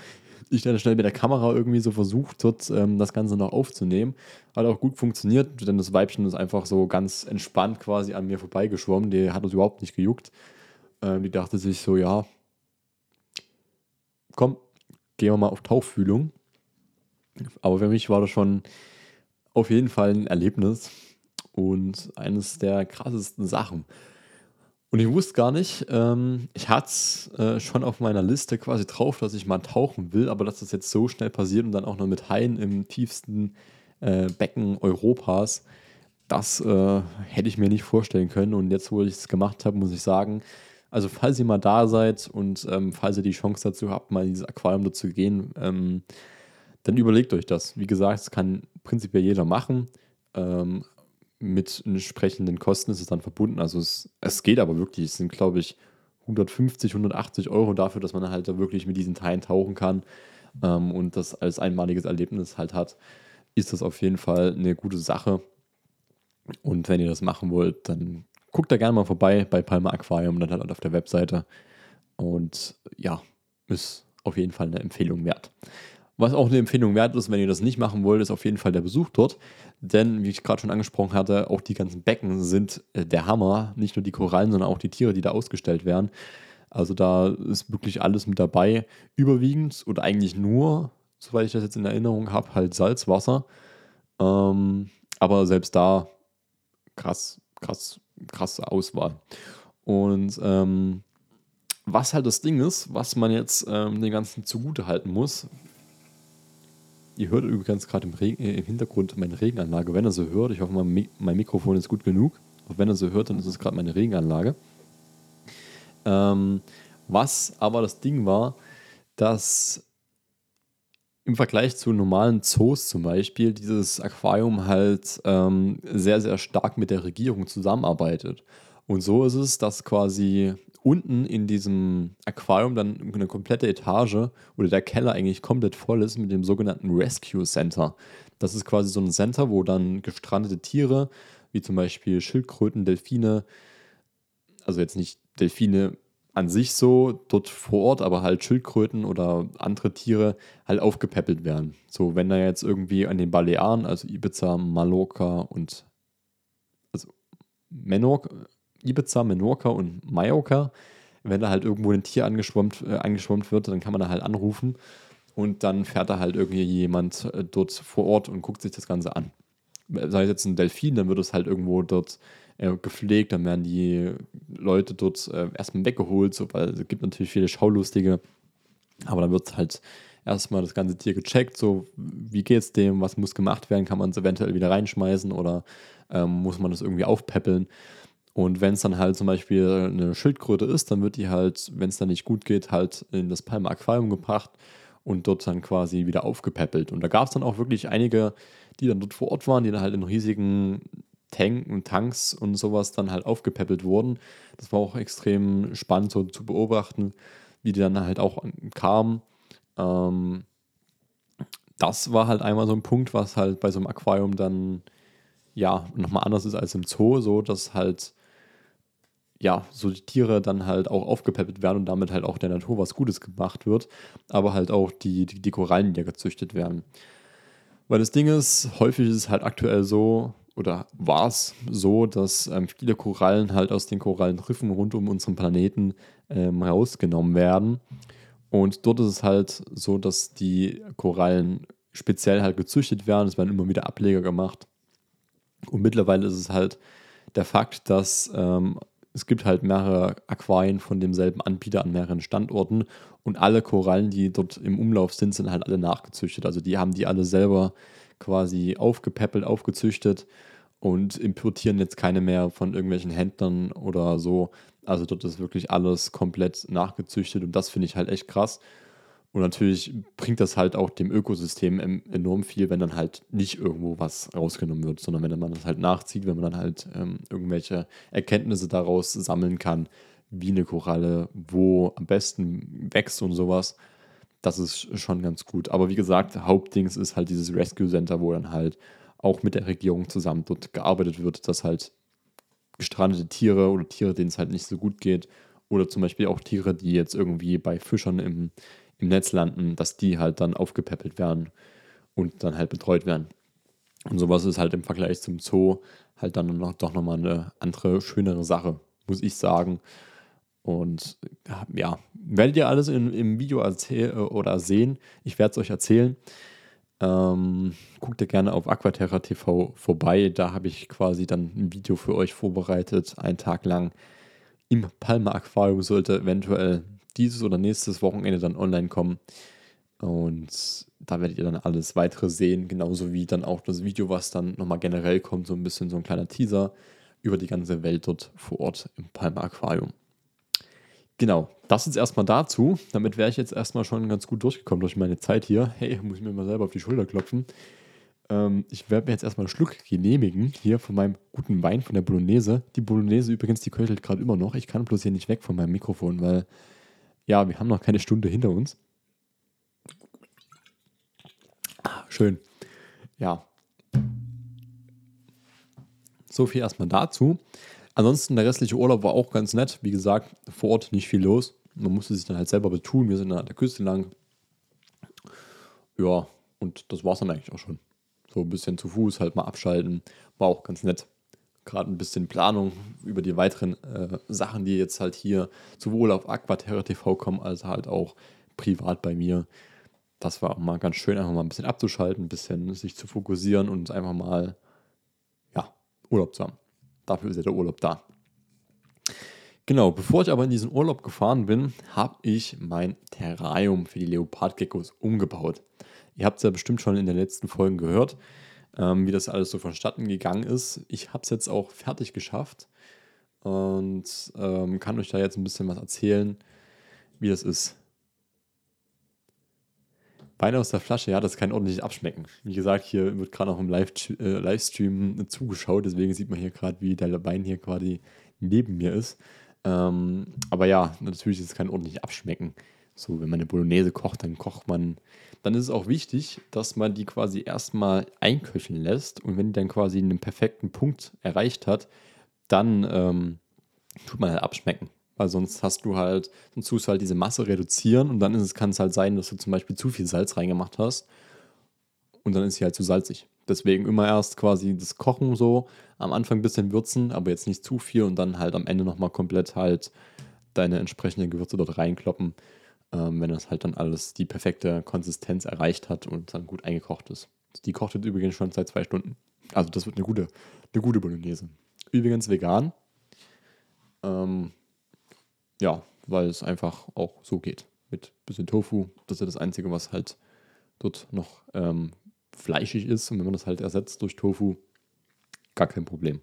Ich dann schnell mit der Kamera irgendwie so versucht, dort ähm, das Ganze noch aufzunehmen. Hat auch gut funktioniert, denn das Weibchen ist einfach so ganz entspannt quasi an mir vorbeigeschwommen. Die hat uns überhaupt nicht gejuckt. Ähm, die dachte sich so, ja, komm, gehen wir mal auf Tauchfühlung. Aber für mich war das schon auf jeden Fall ein Erlebnis und eines der krassesten Sachen. Und ich wusste gar nicht, ähm, ich hatte es äh, schon auf meiner Liste quasi drauf, dass ich mal tauchen will, aber dass das jetzt so schnell passiert und dann auch noch mit Haien im tiefsten äh, Becken Europas, das äh, hätte ich mir nicht vorstellen können. Und jetzt, wo ich es gemacht habe, muss ich sagen, also falls ihr mal da seid und ähm, falls ihr die Chance dazu habt, mal in dieses Aquarium dazu gehen, ähm, dann überlegt euch das. Wie gesagt, es kann prinzipiell jeder machen. Ähm, mit entsprechenden Kosten ist es dann verbunden. Also es, es geht aber wirklich. Es sind, glaube ich, 150, 180 Euro dafür, dass man halt da wirklich mit diesen Teilen tauchen kann ähm, und das als einmaliges Erlebnis halt hat, ist das auf jeden Fall eine gute Sache. Und wenn ihr das machen wollt, dann guckt da gerne mal vorbei bei Palma Aquarium, dann halt auf der Webseite. Und ja, ist auf jeden Fall eine Empfehlung wert. Was auch eine Empfehlung wert ist, wenn ihr das nicht machen wollt, ist auf jeden Fall der Besuch dort. Denn, wie ich gerade schon angesprochen hatte, auch die ganzen Becken sind äh, der Hammer. Nicht nur die Korallen, sondern auch die Tiere, die da ausgestellt werden. Also da ist wirklich alles mit dabei. Überwiegend oder eigentlich nur, soweit ich das jetzt in Erinnerung habe, halt Salzwasser. Ähm, aber selbst da krass, krass, krasse Auswahl. Und ähm, was halt das Ding ist, was man jetzt ähm, den Ganzen zugute halten muss, Ihr hört übrigens gerade im, äh, im, Hintergrund meine Regenanlage. Wenn ihr so hört, ich hoffe, mein, Mi mein Mikrofon ist gut genug. Aber wenn ihr so hört, dann ist es gerade meine Regenanlage. Ähm, was aber das Ding war, dass im Vergleich zu normalen Zoos zum Beispiel dieses Aquarium halt ähm, sehr, sehr stark mit der Regierung zusammenarbeitet. Und so ist es, dass quasi unten in diesem Aquarium dann eine komplette Etage oder der Keller eigentlich komplett voll ist mit dem sogenannten Rescue Center. Das ist quasi so ein Center, wo dann gestrandete Tiere, wie zum Beispiel Schildkröten, Delfine, also jetzt nicht Delfine an sich so dort vor Ort, aber halt Schildkröten oder andere Tiere halt aufgepäppelt werden. So, wenn da jetzt irgendwie an den Balearen, also Ibiza, Mallorca und also Menorca, Ibiza, Menorca und Mallorca. Wenn da halt irgendwo ein Tier angeschwommt, äh, angeschwommt wird, dann kann man da halt anrufen und dann fährt da halt irgendwie jemand äh, dort vor Ort und guckt sich das Ganze an. Sei es jetzt ein Delfin, dann wird es halt irgendwo dort äh, gepflegt, dann werden die Leute dort äh, erstmal weggeholt, so, weil es gibt natürlich viele Schaulustige, aber dann wird halt erstmal das ganze Tier gecheckt, so wie geht es dem, was muss gemacht werden, kann man es eventuell wieder reinschmeißen oder ähm, muss man das irgendwie aufpäppeln. Und wenn es dann halt zum Beispiel eine Schildkröte ist, dann wird die halt, wenn es dann nicht gut geht, halt in das Palme Aquarium gebracht und dort dann quasi wieder aufgepäppelt. Und da gab es dann auch wirklich einige, die dann dort vor Ort waren, die dann halt in riesigen Tank und Tanks und sowas dann halt aufgepäppelt wurden. Das war auch extrem spannend so zu beobachten, wie die dann halt auch kamen. Ähm, das war halt einmal so ein Punkt, was halt bei so einem Aquarium dann ja nochmal anders ist als im Zoo, so dass halt ja, so die Tiere dann halt auch aufgepäppelt werden und damit halt auch der Natur was Gutes gemacht wird, aber halt auch die, die, die Korallen, die ja gezüchtet werden. Weil das Ding ist, häufig ist es halt aktuell so, oder war es so, dass ähm, viele Korallen halt aus den Korallenriffen rund um unseren Planeten ähm, rausgenommen werden. Und dort ist es halt so, dass die Korallen speziell halt gezüchtet werden. Es werden immer wieder Ableger gemacht. Und mittlerweile ist es halt der Fakt, dass ähm, es gibt halt mehrere Aquarien von demselben Anbieter an mehreren Standorten und alle Korallen, die dort im Umlauf sind, sind halt alle nachgezüchtet. Also die haben die alle selber quasi aufgepäppelt, aufgezüchtet und importieren jetzt keine mehr von irgendwelchen Händlern oder so. Also dort ist wirklich alles komplett nachgezüchtet und das finde ich halt echt krass. Und natürlich bringt das halt auch dem Ökosystem enorm viel, wenn dann halt nicht irgendwo was rausgenommen wird, sondern wenn man das halt nachzieht, wenn man dann halt ähm, irgendwelche Erkenntnisse daraus sammeln kann, wie eine Koralle wo am besten wächst und sowas. Das ist schon ganz gut. Aber wie gesagt, Hauptdings ist halt dieses Rescue Center, wo dann halt auch mit der Regierung zusammen dort gearbeitet wird, dass halt gestrandete Tiere oder Tiere, denen es halt nicht so gut geht, oder zum Beispiel auch Tiere, die jetzt irgendwie bei Fischern im im Netz landen, dass die halt dann aufgepäppelt werden und dann halt betreut werden. Und sowas ist halt im Vergleich zum Zoo halt dann noch, doch nochmal eine andere, schönere Sache, muss ich sagen. Und ja, werdet ihr alles in, im Video erzählen oder sehen. Ich werde es euch erzählen. Ähm, guckt ihr gerne auf Aquaterra TV vorbei. Da habe ich quasi dann ein Video für euch vorbereitet, einen Tag lang im Palma Aquarium. Sollte eventuell dieses oder nächstes Wochenende dann online kommen. Und da werdet ihr dann alles weitere sehen, genauso wie dann auch das Video, was dann nochmal generell kommt, so ein bisschen so ein kleiner Teaser über die ganze Welt dort vor Ort im Palma Aquarium. Genau, das ist erstmal dazu. Damit wäre ich jetzt erstmal schon ganz gut durchgekommen durch meine Zeit hier. Hey, muss ich mir mal selber auf die Schulter klopfen. Ähm, ich werde mir jetzt erstmal einen Schluck genehmigen hier von meinem guten Wein von der Bolognese. Die Bolognese übrigens, die köchelt gerade immer noch. Ich kann bloß hier nicht weg von meinem Mikrofon, weil ja, wir haben noch keine Stunde hinter uns. Schön. Ja. So viel erstmal dazu. Ansonsten der restliche Urlaub war auch ganz nett. Wie gesagt, vor Ort nicht viel los. Man musste sich dann halt selber betun. Wir sind an der Küste lang. Ja, und das war es dann eigentlich auch schon. So ein bisschen zu Fuß halt mal abschalten. War auch ganz nett. Gerade ein bisschen Planung über die weiteren äh, Sachen, die jetzt halt hier sowohl auf Aquaterra TV kommen, als halt auch privat bei mir. Das war auch mal ganz schön, einfach mal ein bisschen abzuschalten, ein bisschen sich zu fokussieren und einfach mal, ja, Urlaub zu haben. Dafür ist ja der Urlaub da. Genau, bevor ich aber in diesen Urlaub gefahren bin, habe ich mein Terrarium für die Leopardgeckos umgebaut. Ihr habt es ja bestimmt schon in den letzten Folgen gehört, ähm, wie das alles so vonstatten gegangen ist. Ich habe es jetzt auch fertig geschafft und ähm, kann euch da jetzt ein bisschen was erzählen, wie das ist. Wein aus der Flasche, ja, das kann ordentlich abschmecken. Wie gesagt, hier wird gerade auch im Live äh, Livestream zugeschaut, deswegen sieht man hier gerade, wie der Wein hier quasi neben mir ist. Ähm, aber ja, natürlich ist es kein ordentlich Abschmecken. So, wenn man eine Bolognese kocht, dann kocht man, dann ist es auch wichtig, dass man die quasi erstmal einköcheln lässt und wenn die dann quasi einen perfekten Punkt erreicht hat, dann ähm, tut man halt abschmecken. Weil sonst hast du halt, sonst tust du halt diese Masse reduzieren und dann ist es, kann es halt sein, dass du zum Beispiel zu viel Salz reingemacht hast und dann ist sie halt zu salzig. Deswegen immer erst quasi das Kochen so, am Anfang ein bisschen würzen, aber jetzt nicht zu viel und dann halt am Ende nochmal komplett halt deine entsprechenden Gewürze dort reinkloppen, ähm, wenn das halt dann alles die perfekte Konsistenz erreicht hat und dann gut eingekocht ist. Die kocht jetzt übrigens schon seit zwei Stunden. Also das wird eine gute, eine gute Bolognese. Übrigens vegan. Ähm, ja, weil es einfach auch so geht. Mit ein bisschen Tofu. Das ist ja das Einzige, was halt dort noch ähm, fleischig ist. Und wenn man das halt ersetzt durch Tofu, gar kein Problem.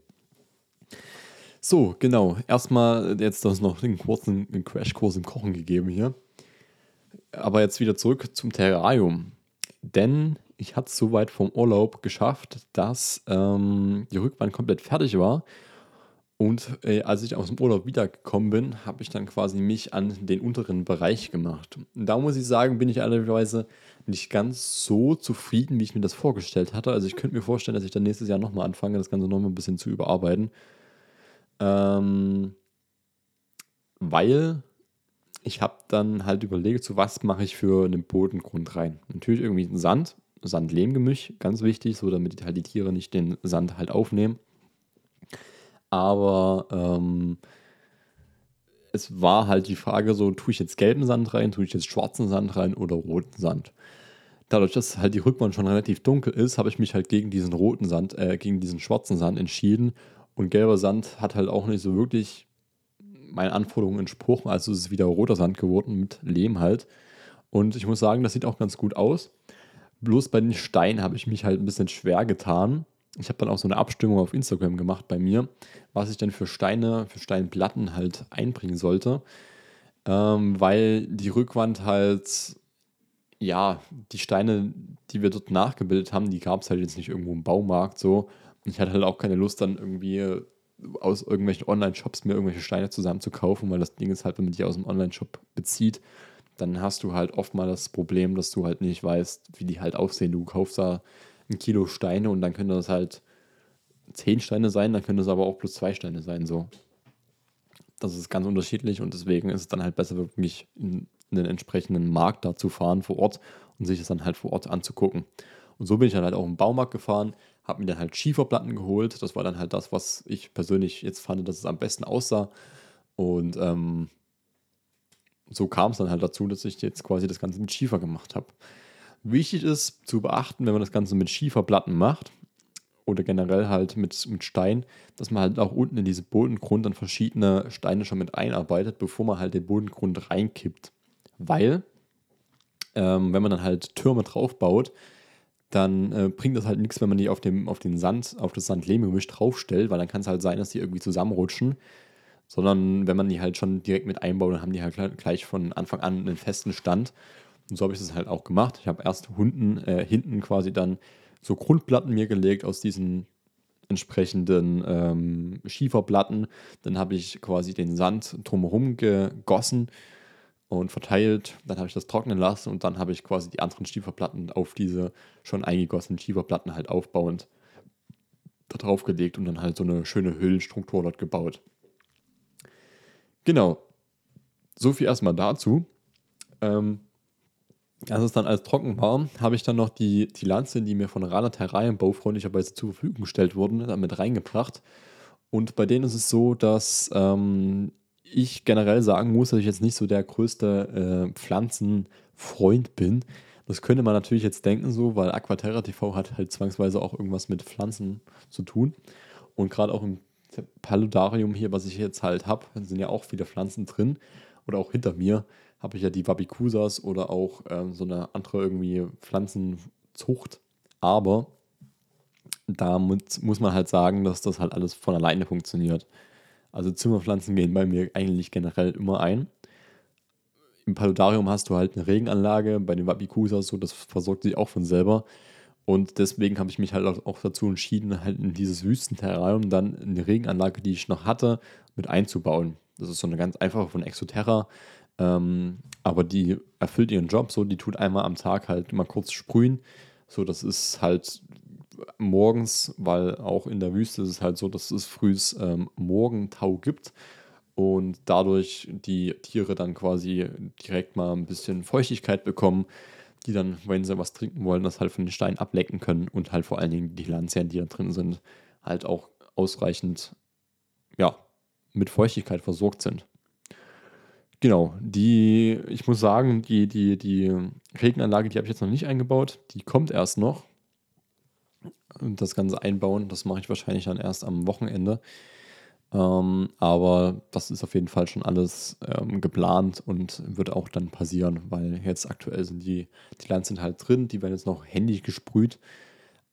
So, genau. Erstmal jetzt das noch einen kurzen Crashkurs im Kochen gegeben hier. Aber jetzt wieder zurück zum Terrarium. Denn ich hatte es soweit vom Urlaub geschafft, dass ähm, die Rückwand komplett fertig war und äh, als ich aus dem Urlaub wiedergekommen bin, habe ich dann quasi mich an den unteren Bereich gemacht. Und da muss ich sagen, bin ich ehrlicherweise nicht ganz so zufrieden, wie ich mir das vorgestellt hatte. Also ich könnte mir vorstellen, dass ich dann nächstes Jahr nochmal anfange, das Ganze nochmal ein bisschen zu überarbeiten. Ähm, weil ich habe dann halt überlegt, zu was mache ich für einen Bodengrund rein. Natürlich irgendwie Sand, Sand-Lehm-Gemisch, ganz wichtig, so damit halt die Tiere nicht den Sand halt aufnehmen aber ähm, es war halt die Frage so, tue ich jetzt gelben Sand rein, tue ich jetzt schwarzen Sand rein oder roten Sand? Dadurch, dass halt die Rückwand schon relativ dunkel ist, habe ich mich halt gegen diesen roten Sand, äh, gegen diesen schwarzen Sand entschieden. Und gelber Sand hat halt auch nicht so wirklich meinen Anforderungen entsprochen. Also es ist wieder roter Sand geworden mit Lehm halt. Und ich muss sagen, das sieht auch ganz gut aus. Bloß bei den Steinen habe ich mich halt ein bisschen schwer getan, ich habe dann auch so eine Abstimmung auf Instagram gemacht bei mir, was ich denn für Steine, für Steinplatten halt einbringen sollte. Ähm, weil die Rückwand halt, ja, die Steine, die wir dort nachgebildet haben, die gab es halt jetzt nicht irgendwo im Baumarkt so. Und ich hatte halt auch keine Lust, dann irgendwie aus irgendwelchen Online-Shops mir irgendwelche Steine zusammen zu kaufen, weil das Ding ist halt, wenn man die aus dem Online-Shop bezieht, dann hast du halt oft mal das Problem, dass du halt nicht weißt, wie die halt aussehen. Du kaufst da ein Kilo Steine und dann können das halt zehn Steine sein, dann können das aber auch plus zwei Steine sein. So. Das ist ganz unterschiedlich und deswegen ist es dann halt besser, wirklich in, in den entsprechenden Markt da zu fahren vor Ort und sich das dann halt vor Ort anzugucken. Und so bin ich dann halt auch im Baumarkt gefahren, habe mir dann halt Schieferplatten geholt. Das war dann halt das, was ich persönlich jetzt fand, dass es am besten aussah. Und ähm, so kam es dann halt dazu, dass ich jetzt quasi das Ganze mit Schiefer gemacht habe. Wichtig ist zu beachten, wenn man das Ganze mit Schieferplatten macht oder generell halt mit, mit Stein, dass man halt auch unten in diese Bodengrund dann verschiedene Steine schon mit einarbeitet, bevor man halt den Bodengrund reinkippt. Weil, ähm, wenn man dann halt Türme drauf baut, dann äh, bringt das halt nichts, wenn man die auf, dem, auf den Sand, auf das Sand-Lehm-Gemisch draufstellt, weil dann kann es halt sein, dass die irgendwie zusammenrutschen. Sondern wenn man die halt schon direkt mit einbaut, dann haben die halt gleich von Anfang an einen festen Stand. Und so habe ich das halt auch gemacht. Ich habe erst unten, äh, hinten quasi dann so Grundplatten mir gelegt aus diesen entsprechenden ähm, Schieferplatten. Dann habe ich quasi den Sand drumherum gegossen und verteilt. Dann habe ich das trocknen lassen und dann habe ich quasi die anderen Schieferplatten auf diese schon eingegossenen Schieferplatten halt aufbauend da drauf gelegt und dann halt so eine schöne Hüllenstruktur dort gebaut. Genau. So viel erstmal dazu. Ähm, als es dann alles trocken war, habe ich dann noch die, die Lanze, die mir von Rana Terrarienbau freundlicherweise zur Verfügung gestellt wurden, damit reingebracht. Und bei denen ist es so, dass ähm, ich generell sagen muss, dass ich jetzt nicht so der größte äh, Pflanzenfreund bin. Das könnte man natürlich jetzt denken, so, weil Aquaterra TV hat halt zwangsweise auch irgendwas mit Pflanzen zu tun. Und gerade auch im Paludarium hier, was ich jetzt halt habe, sind ja auch viele Pflanzen drin. Oder auch hinter mir habe ich ja die Wabikusas oder auch ähm, so eine andere irgendwie Pflanzenzucht. Aber da muss, muss man halt sagen, dass das halt alles von alleine funktioniert. Also Zimmerpflanzen gehen bei mir eigentlich generell immer ein. Im Paludarium hast du halt eine Regenanlage, bei den Wabikusas so, das versorgt sich auch von selber. Und deswegen habe ich mich halt auch dazu entschieden, halt in dieses Wüstenterrarium dann eine Regenanlage, die ich noch hatte, mit einzubauen. Das ist so eine ganz einfache von Exoterra. Ähm, aber die erfüllt ihren Job so, die tut einmal am Tag halt mal kurz sprühen. So, das ist halt morgens, weil auch in der Wüste ist es halt so, dass es frühs ähm, Morgentau gibt und dadurch die Tiere dann quasi direkt mal ein bisschen Feuchtigkeit bekommen, die dann, wenn sie was trinken wollen, das halt von den Steinen ablecken können und halt vor allen Dingen die Lanzern, die da drin sind, halt auch ausreichend, ja, mit Feuchtigkeit versorgt sind. Genau, die, ich muss sagen, die, die, die Regenanlage, die habe ich jetzt noch nicht eingebaut. Die kommt erst noch. Das Ganze einbauen, das mache ich wahrscheinlich dann erst am Wochenende. Ähm, aber das ist auf jeden Fall schon alles ähm, geplant und wird auch dann passieren, weil jetzt aktuell sind die, die Lanzen halt drin, die werden jetzt noch händisch gesprüht.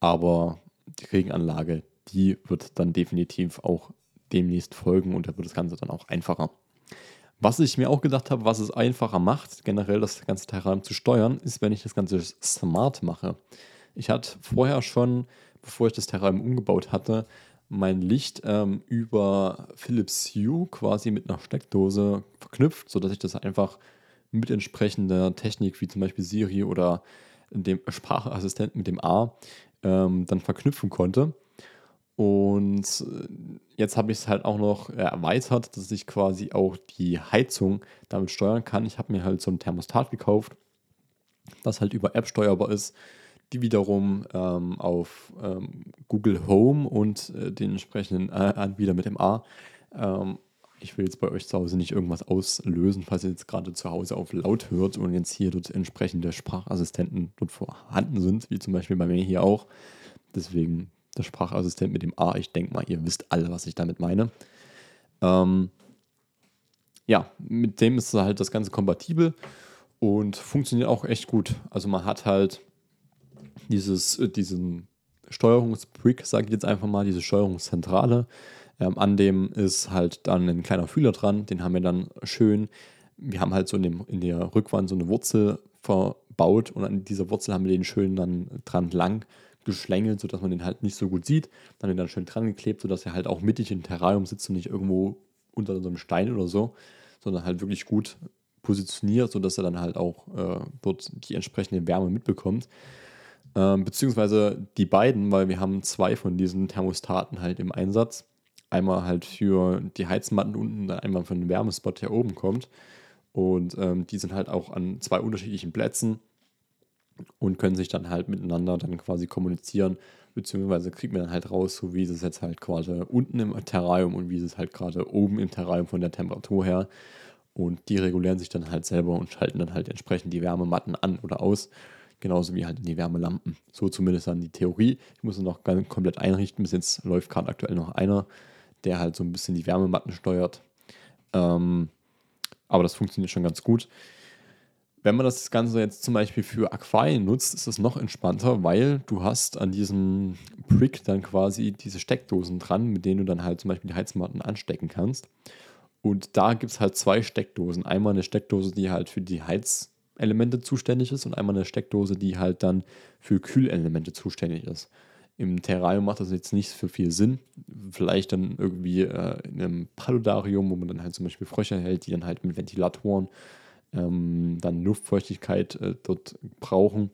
Aber die Regenanlage, die wird dann definitiv auch demnächst folgen und da wird das Ganze dann auch einfacher. Was ich mir auch gedacht habe, was es einfacher macht, generell das ganze Terrain zu steuern, ist, wenn ich das Ganze smart mache. Ich hatte vorher schon, bevor ich das Terrain umgebaut hatte, mein Licht ähm, über Philips Hue quasi mit einer Steckdose verknüpft, sodass ich das einfach mit entsprechender Technik wie zum Beispiel Siri oder dem Sprachassistenten mit dem A ähm, dann verknüpfen konnte. Und äh, jetzt habe ich es halt auch noch erweitert, dass ich quasi auch die Heizung damit steuern kann. Ich habe mir halt so ein Thermostat gekauft, das halt über App steuerbar ist, die wiederum ähm, auf ähm, Google Home und äh, den entsprechenden äh, Anbieter mit dem A. Ähm, ich will jetzt bei euch zu Hause nicht irgendwas auslösen, falls ihr jetzt gerade zu Hause auf laut hört und jetzt hier dort entsprechende Sprachassistenten dort vorhanden sind, wie zum Beispiel bei mir hier auch. Deswegen der Sprachassistent mit dem A. Ich denke mal, ihr wisst alle, was ich damit meine. Ähm, ja, mit dem ist halt das Ganze kompatibel und funktioniert auch echt gut. Also man hat halt dieses, äh, diesen Steuerungsbrick, sage ich jetzt einfach mal, diese Steuerungszentrale. Ähm, an dem ist halt dann ein kleiner Fühler dran, den haben wir dann schön. Wir haben halt so in, dem, in der Rückwand so eine Wurzel verbaut und an dieser Wurzel haben wir den schön dann dran lang geschlängelt, sodass man den halt nicht so gut sieht. Dann den dann schön dran geklebt, sodass er halt auch mittig im Terrarium sitzt und nicht irgendwo unter so einem Stein oder so, sondern halt wirklich gut positioniert, sodass er dann halt auch äh, dort die entsprechende Wärme mitbekommt. Ähm, beziehungsweise die beiden, weil wir haben zwei von diesen Thermostaten halt im Einsatz. Einmal halt für die Heizmatten unten, dann einmal für den Wärmespot, der oben kommt. Und ähm, die sind halt auch an zwei unterschiedlichen Plätzen und können sich dann halt miteinander dann quasi kommunizieren, beziehungsweise kriegt man dann halt raus, so wie es jetzt halt gerade unten im Terrarium und wie es halt gerade oben im Terrarium von der Temperatur her. Und die regulieren sich dann halt selber und schalten dann halt entsprechend die Wärmematten an oder aus, Genauso wie halt in die Wärmelampen. So zumindest dann die Theorie. Ich muss es noch ganz komplett einrichten. Bis jetzt läuft gerade aktuell noch einer, der halt so ein bisschen die Wärmematten steuert. Ähm, aber das funktioniert schon ganz gut. Wenn man das Ganze jetzt zum Beispiel für Aquarien nutzt, ist das noch entspannter, weil du hast an diesem Brick dann quasi diese Steckdosen dran, mit denen du dann halt zum Beispiel die Heizmatten anstecken kannst. Und da gibt es halt zwei Steckdosen. Einmal eine Steckdose, die halt für die Heizelemente zuständig ist und einmal eine Steckdose, die halt dann für Kühlelemente zuständig ist. Im Terrarium macht das jetzt nicht für viel Sinn. Vielleicht dann irgendwie äh, in einem Paludarium, wo man dann halt zum Beispiel Frösche hält, die dann halt mit Ventilatoren ähm, dann Luftfeuchtigkeit äh, dort brauchen.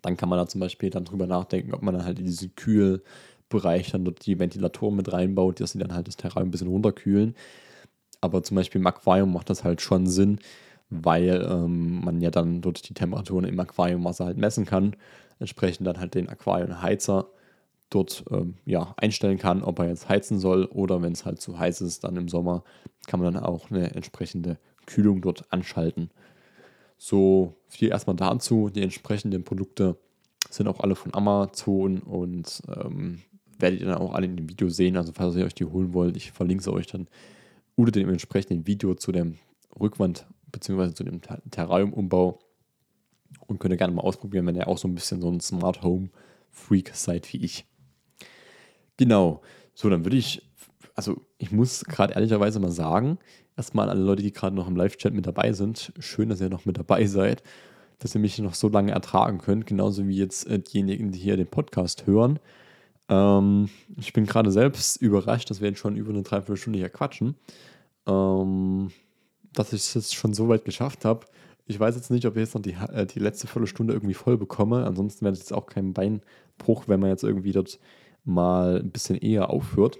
Dann kann man da zum Beispiel dann drüber nachdenken, ob man dann halt in diesen Kühlbereich dann dort die Ventilatoren mit reinbaut, dass sie dann halt das Terrarium ein bisschen runterkühlen. Aber zum Beispiel im Aquarium macht das halt schon Sinn, weil ähm, man ja dann dort die Temperaturen im Aquariumwasser halt messen kann. Entsprechend dann halt den Aquariumheizer dort ähm, ja, einstellen kann, ob er jetzt heizen soll oder wenn es halt zu heiß ist, dann im Sommer kann man dann auch eine entsprechende Kühlung dort anschalten. So viel erstmal dazu. Die entsprechenden Produkte sind auch alle von Amazon und ähm, werdet ihr dann auch alle in dem Video sehen. Also falls ihr euch die holen wollt, ich verlinke sie euch dann unter dem entsprechenden Video zu dem Rückwand bzw. zu dem Terrarium-Umbau und könnt ihr gerne mal ausprobieren, wenn ihr auch so ein bisschen so ein Smart Home Freak seid wie ich. Genau. So, dann würde ich, also ich muss gerade ehrlicherweise mal sagen, erstmal alle Leute, die gerade noch im Live-Chat mit dabei sind, schön, dass ihr noch mit dabei seid, dass ihr mich noch so lange ertragen könnt, genauso wie jetzt äh, diejenigen, die hier den Podcast hören. Ähm, ich bin gerade selbst überrascht, dass wir jetzt schon über eine Dreiviertelstunde hier quatschen. Ähm, dass ich es jetzt schon so weit geschafft habe. Ich weiß jetzt nicht, ob ich jetzt noch die, äh, die letzte Viertelstunde irgendwie voll bekomme. Ansonsten wäre es jetzt auch kein Beinbruch, wenn man jetzt irgendwie dort mal ein bisschen eher aufhört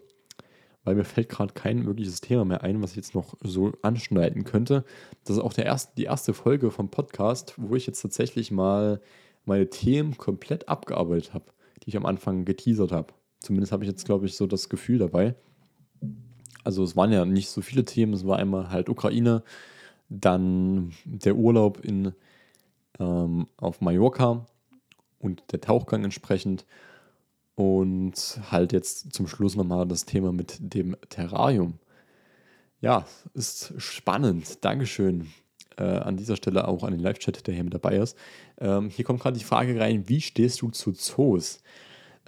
weil mir fällt gerade kein wirkliches Thema mehr ein, was ich jetzt noch so anschneiden könnte. Das ist auch der erste, die erste Folge vom Podcast, wo ich jetzt tatsächlich mal meine Themen komplett abgearbeitet habe, die ich am Anfang geteasert habe. Zumindest habe ich jetzt, glaube ich, so das Gefühl dabei. Also es waren ja nicht so viele Themen, es war einmal halt Ukraine, dann der Urlaub in, ähm, auf Mallorca und der Tauchgang entsprechend und halt jetzt zum Schluss nochmal das Thema mit dem Terrarium. Ja, ist spannend. Dankeschön äh, an dieser Stelle auch an den Live-Chat, der hier mit dabei ist. Ähm, hier kommt gerade die Frage rein, wie stehst du zu Zoos?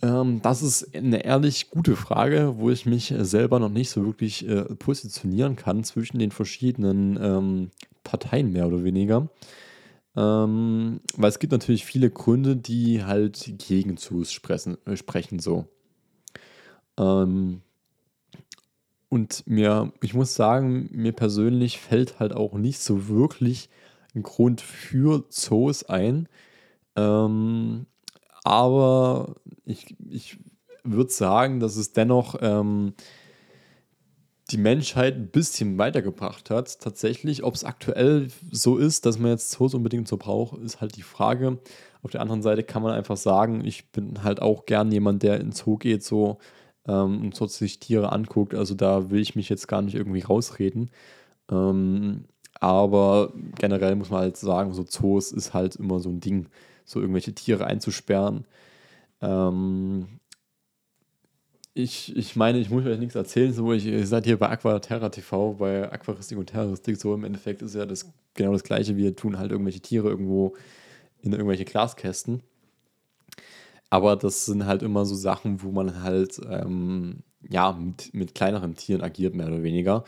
Ähm, das ist eine ehrlich gute Frage, wo ich mich selber noch nicht so wirklich äh, positionieren kann zwischen den verschiedenen ähm, Parteien mehr oder weniger. Ähm, weil es gibt natürlich viele Gründe, die halt gegen Zoos sprechen, äh, sprechen so. Ähm, und mir, ich muss sagen, mir persönlich fällt halt auch nicht so wirklich ein Grund für Zoos ein. Ähm, aber ich, ich würde sagen, dass es dennoch ähm, die Menschheit ein bisschen weitergebracht hat. Tatsächlich, ob es aktuell so ist, dass man jetzt Zoos unbedingt so braucht, ist halt die Frage. Auf der anderen Seite kann man einfach sagen, ich bin halt auch gern jemand, der ins Zoo geht so ähm, und so sich Tiere anguckt. Also da will ich mich jetzt gar nicht irgendwie rausreden. Ähm, aber generell muss man halt sagen, so Zoos ist halt immer so ein Ding, so irgendwelche Tiere einzusperren. Ähm, ich, ich meine, ich muss euch nichts erzählen, so ich, ihr seid hier bei Aquaterra TV, bei Aquaristik und Terroristik, so im Endeffekt ist ja das genau das gleiche, wir tun halt irgendwelche Tiere irgendwo in irgendwelche Glaskästen. Aber das sind halt immer so Sachen, wo man halt ähm, ja mit, mit kleineren Tieren agiert, mehr oder weniger.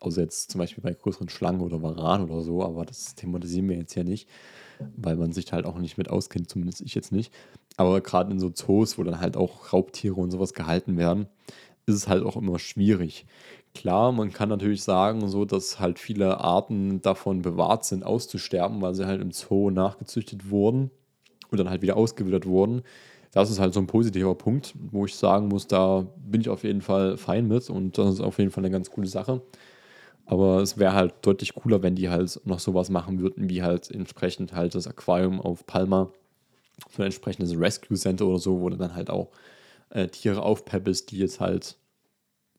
Also jetzt zum Beispiel bei größeren Schlangen oder Varan oder so, aber das thematisieren wir jetzt ja nicht, weil man sich halt auch nicht mit auskennt, zumindest ich jetzt nicht. Aber gerade in so Zoos, wo dann halt auch Raubtiere und sowas gehalten werden, ist es halt auch immer schwierig. Klar, man kann natürlich sagen, so, dass halt viele Arten davon bewahrt sind, auszusterben, weil sie halt im Zoo nachgezüchtet wurden und dann halt wieder ausgewildert wurden. Das ist halt so ein positiver Punkt, wo ich sagen muss, da bin ich auf jeden Fall fein mit und das ist auf jeden Fall eine ganz coole Sache. Aber es wäre halt deutlich cooler, wenn die halt noch sowas machen würden, wie halt entsprechend halt das Aquarium auf Palma so ein entsprechendes Rescue Center oder so, wo du dann halt auch äh, Tiere aufpeppelst, die jetzt halt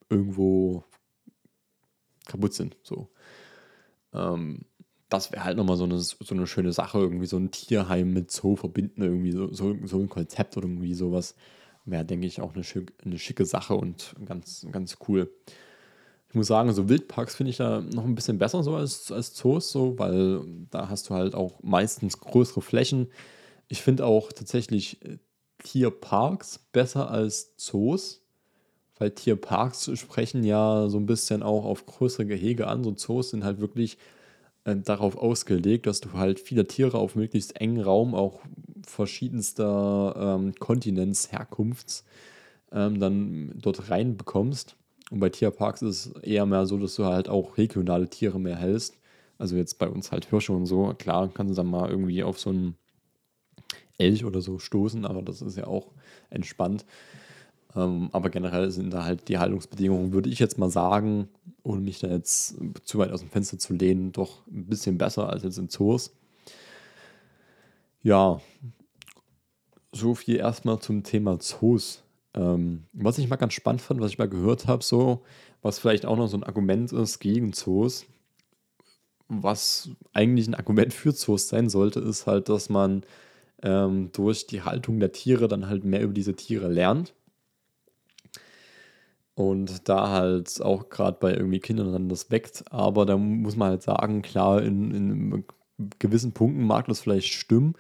irgendwo kaputt sind. So. Ähm, das wäre halt nochmal so eine, so eine schöne Sache, irgendwie so ein Tierheim mit Zoo verbinden, irgendwie so, so, so ein Konzept oder irgendwie sowas. Wäre, denke ich, auch eine, schick, eine schicke Sache und ganz, ganz cool. Ich muss sagen, so Wildparks finde ich da noch ein bisschen besser so als, als Zoos, so, weil da hast du halt auch meistens größere Flächen. Ich finde auch tatsächlich äh, Tierparks besser als Zoos, weil Tierparks sprechen ja so ein bisschen auch auf größere Gehege an. So Zoos sind halt wirklich äh, darauf ausgelegt, dass du halt viele Tiere auf möglichst engen Raum, auch verschiedenster ähm, Kontinents, Herkunfts, ähm, dann dort reinbekommst. Und bei Tierparks ist es eher mehr so, dass du halt auch regionale Tiere mehr hältst. Also jetzt bei uns halt Hirsche und so. Klar, kannst du dann mal irgendwie auf so einen Elch oder so stoßen, aber das ist ja auch entspannt. Ähm, aber generell sind da halt die Haltungsbedingungen, würde ich jetzt mal sagen, ohne mich da jetzt zu weit aus dem Fenster zu lehnen, doch ein bisschen besser als jetzt in Zoos. Ja, so viel erstmal zum Thema Zoos. Ähm, was ich mal ganz spannend fand, was ich mal gehört habe, so, was vielleicht auch noch so ein Argument ist gegen Zoos, was eigentlich ein Argument für Zoos sein sollte, ist halt, dass man ähm, durch die Haltung der Tiere dann halt mehr über diese Tiere lernt. Und da halt auch gerade bei irgendwie Kindern dann das weckt. Aber da muss man halt sagen, klar, in, in gewissen Punkten mag das vielleicht stimmen.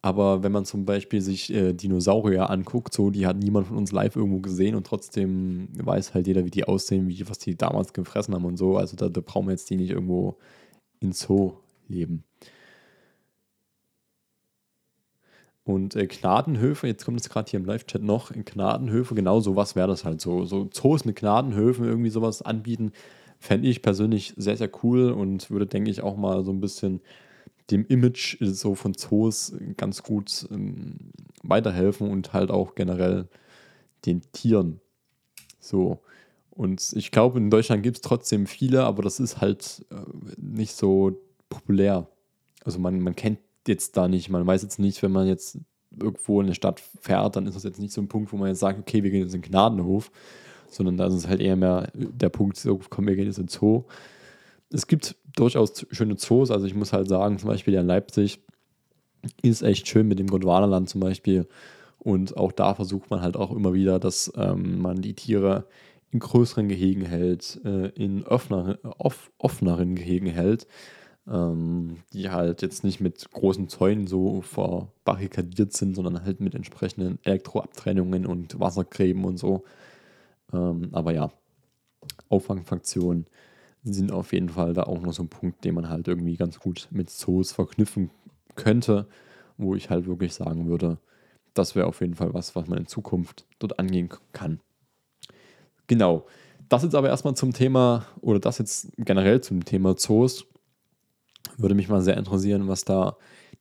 Aber wenn man zum Beispiel sich äh, Dinosaurier anguckt, so die hat niemand von uns live irgendwo gesehen und trotzdem weiß halt jeder, wie die aussehen, wie was die damals gefressen haben und so. Also da, da brauchen wir jetzt die nicht irgendwo in Zoo leben. Und äh, Gnadenhöfe, jetzt kommt es gerade hier im Live-Chat noch, in Gnadenhöfe, genau sowas wäre das halt so. So Zoos mit Gnadenhöfen irgendwie sowas anbieten, fände ich persönlich sehr, sehr cool und würde, denke ich, auch mal so ein bisschen dem Image so von Zoos ganz gut ähm, weiterhelfen und halt auch generell den Tieren. So. Und ich glaube, in Deutschland gibt es trotzdem viele, aber das ist halt äh, nicht so populär. Also man, man kennt jetzt da nicht. Man weiß jetzt nicht, wenn man jetzt irgendwo in eine Stadt fährt, dann ist das jetzt nicht so ein Punkt, wo man jetzt sagt, okay, wir gehen jetzt in den Gnadenhof, sondern da ist es halt eher mehr der Punkt, so, komm, wir gehen jetzt in den Zoo. Es gibt durchaus schöne Zoos, also ich muss halt sagen, zum Beispiel in Leipzig ist echt schön mit dem Gondwanaland zum Beispiel. Und auch da versucht man halt auch immer wieder, dass ähm, man die Tiere in größeren Gehegen hält, äh, in offeneren, off, offeneren Gehegen hält ähm, die halt jetzt nicht mit großen Zäunen so verbarrikadiert sind, sondern halt mit entsprechenden Elektroabtrennungen und Wassergräben und so. Ähm, aber ja, Auffangfunktionen sind auf jeden Fall da auch noch so ein Punkt, den man halt irgendwie ganz gut mit Zoos verknüpfen könnte, wo ich halt wirklich sagen würde, das wäre auf jeden Fall was, was man in Zukunft dort angehen kann. Genau. Das jetzt aber erstmal zum Thema, oder das jetzt generell zum Thema Zoos. Würde mich mal sehr interessieren, was da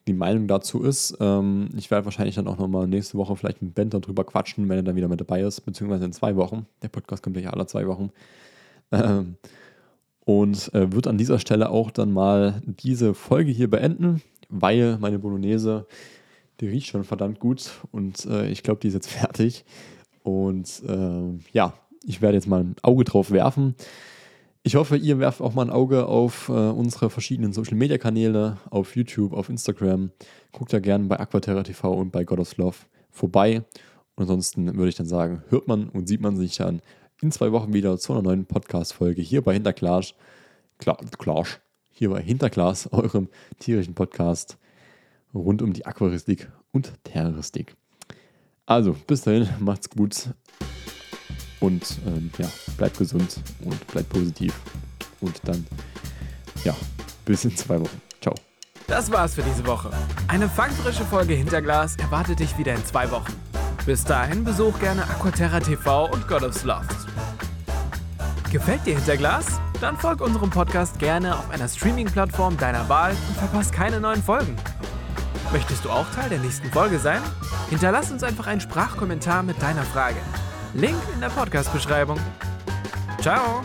die Meinung dazu ist. Ähm, ich werde wahrscheinlich dann auch nochmal nächste Woche vielleicht mit Ben darüber quatschen, wenn er dann wieder mit dabei ist, beziehungsweise in zwei Wochen. Der Podcast kommt ja alle zwei Wochen. Ähm, und äh, wird an dieser Stelle auch dann mal diese Folge hier beenden, weil meine Bolognese, die riecht schon verdammt gut und äh, ich glaube, die ist jetzt fertig. Und äh, ja, ich werde jetzt mal ein Auge drauf werfen. Ich hoffe, ihr werft auch mal ein Auge auf äh, unsere verschiedenen Social Media Kanäle, auf YouTube, auf Instagram. Guckt da gerne bei Aquaterra TV und bei God of Love vorbei. Und ansonsten würde ich dann sagen, hört man und sieht man sich dann in zwei Wochen wieder zu einer neuen Podcast-Folge hier bei Hinterglas. Klar, Klarsch, hier bei Hinterglas, eurem tierischen Podcast rund um die Aquaristik und Terroristik. Also, bis dahin, macht's gut. Und ähm, ja, bleibt gesund und bleibt positiv. Und dann, ja, bis in zwei Wochen. Ciao. Das war's für diese Woche. Eine fangfrische Folge Hinterglas erwartet dich wieder in zwei Wochen. Bis dahin besuch gerne Aquaterra TV und God of Loft. Gefällt dir Hinterglas? Dann folg unserem Podcast gerne auf einer Streaming-Plattform deiner Wahl und verpasst keine neuen Folgen. Möchtest du auch Teil der nächsten Folge sein? Hinterlass uns einfach einen Sprachkommentar mit deiner Frage. Link in der Podcast-Beschreibung. Ciao!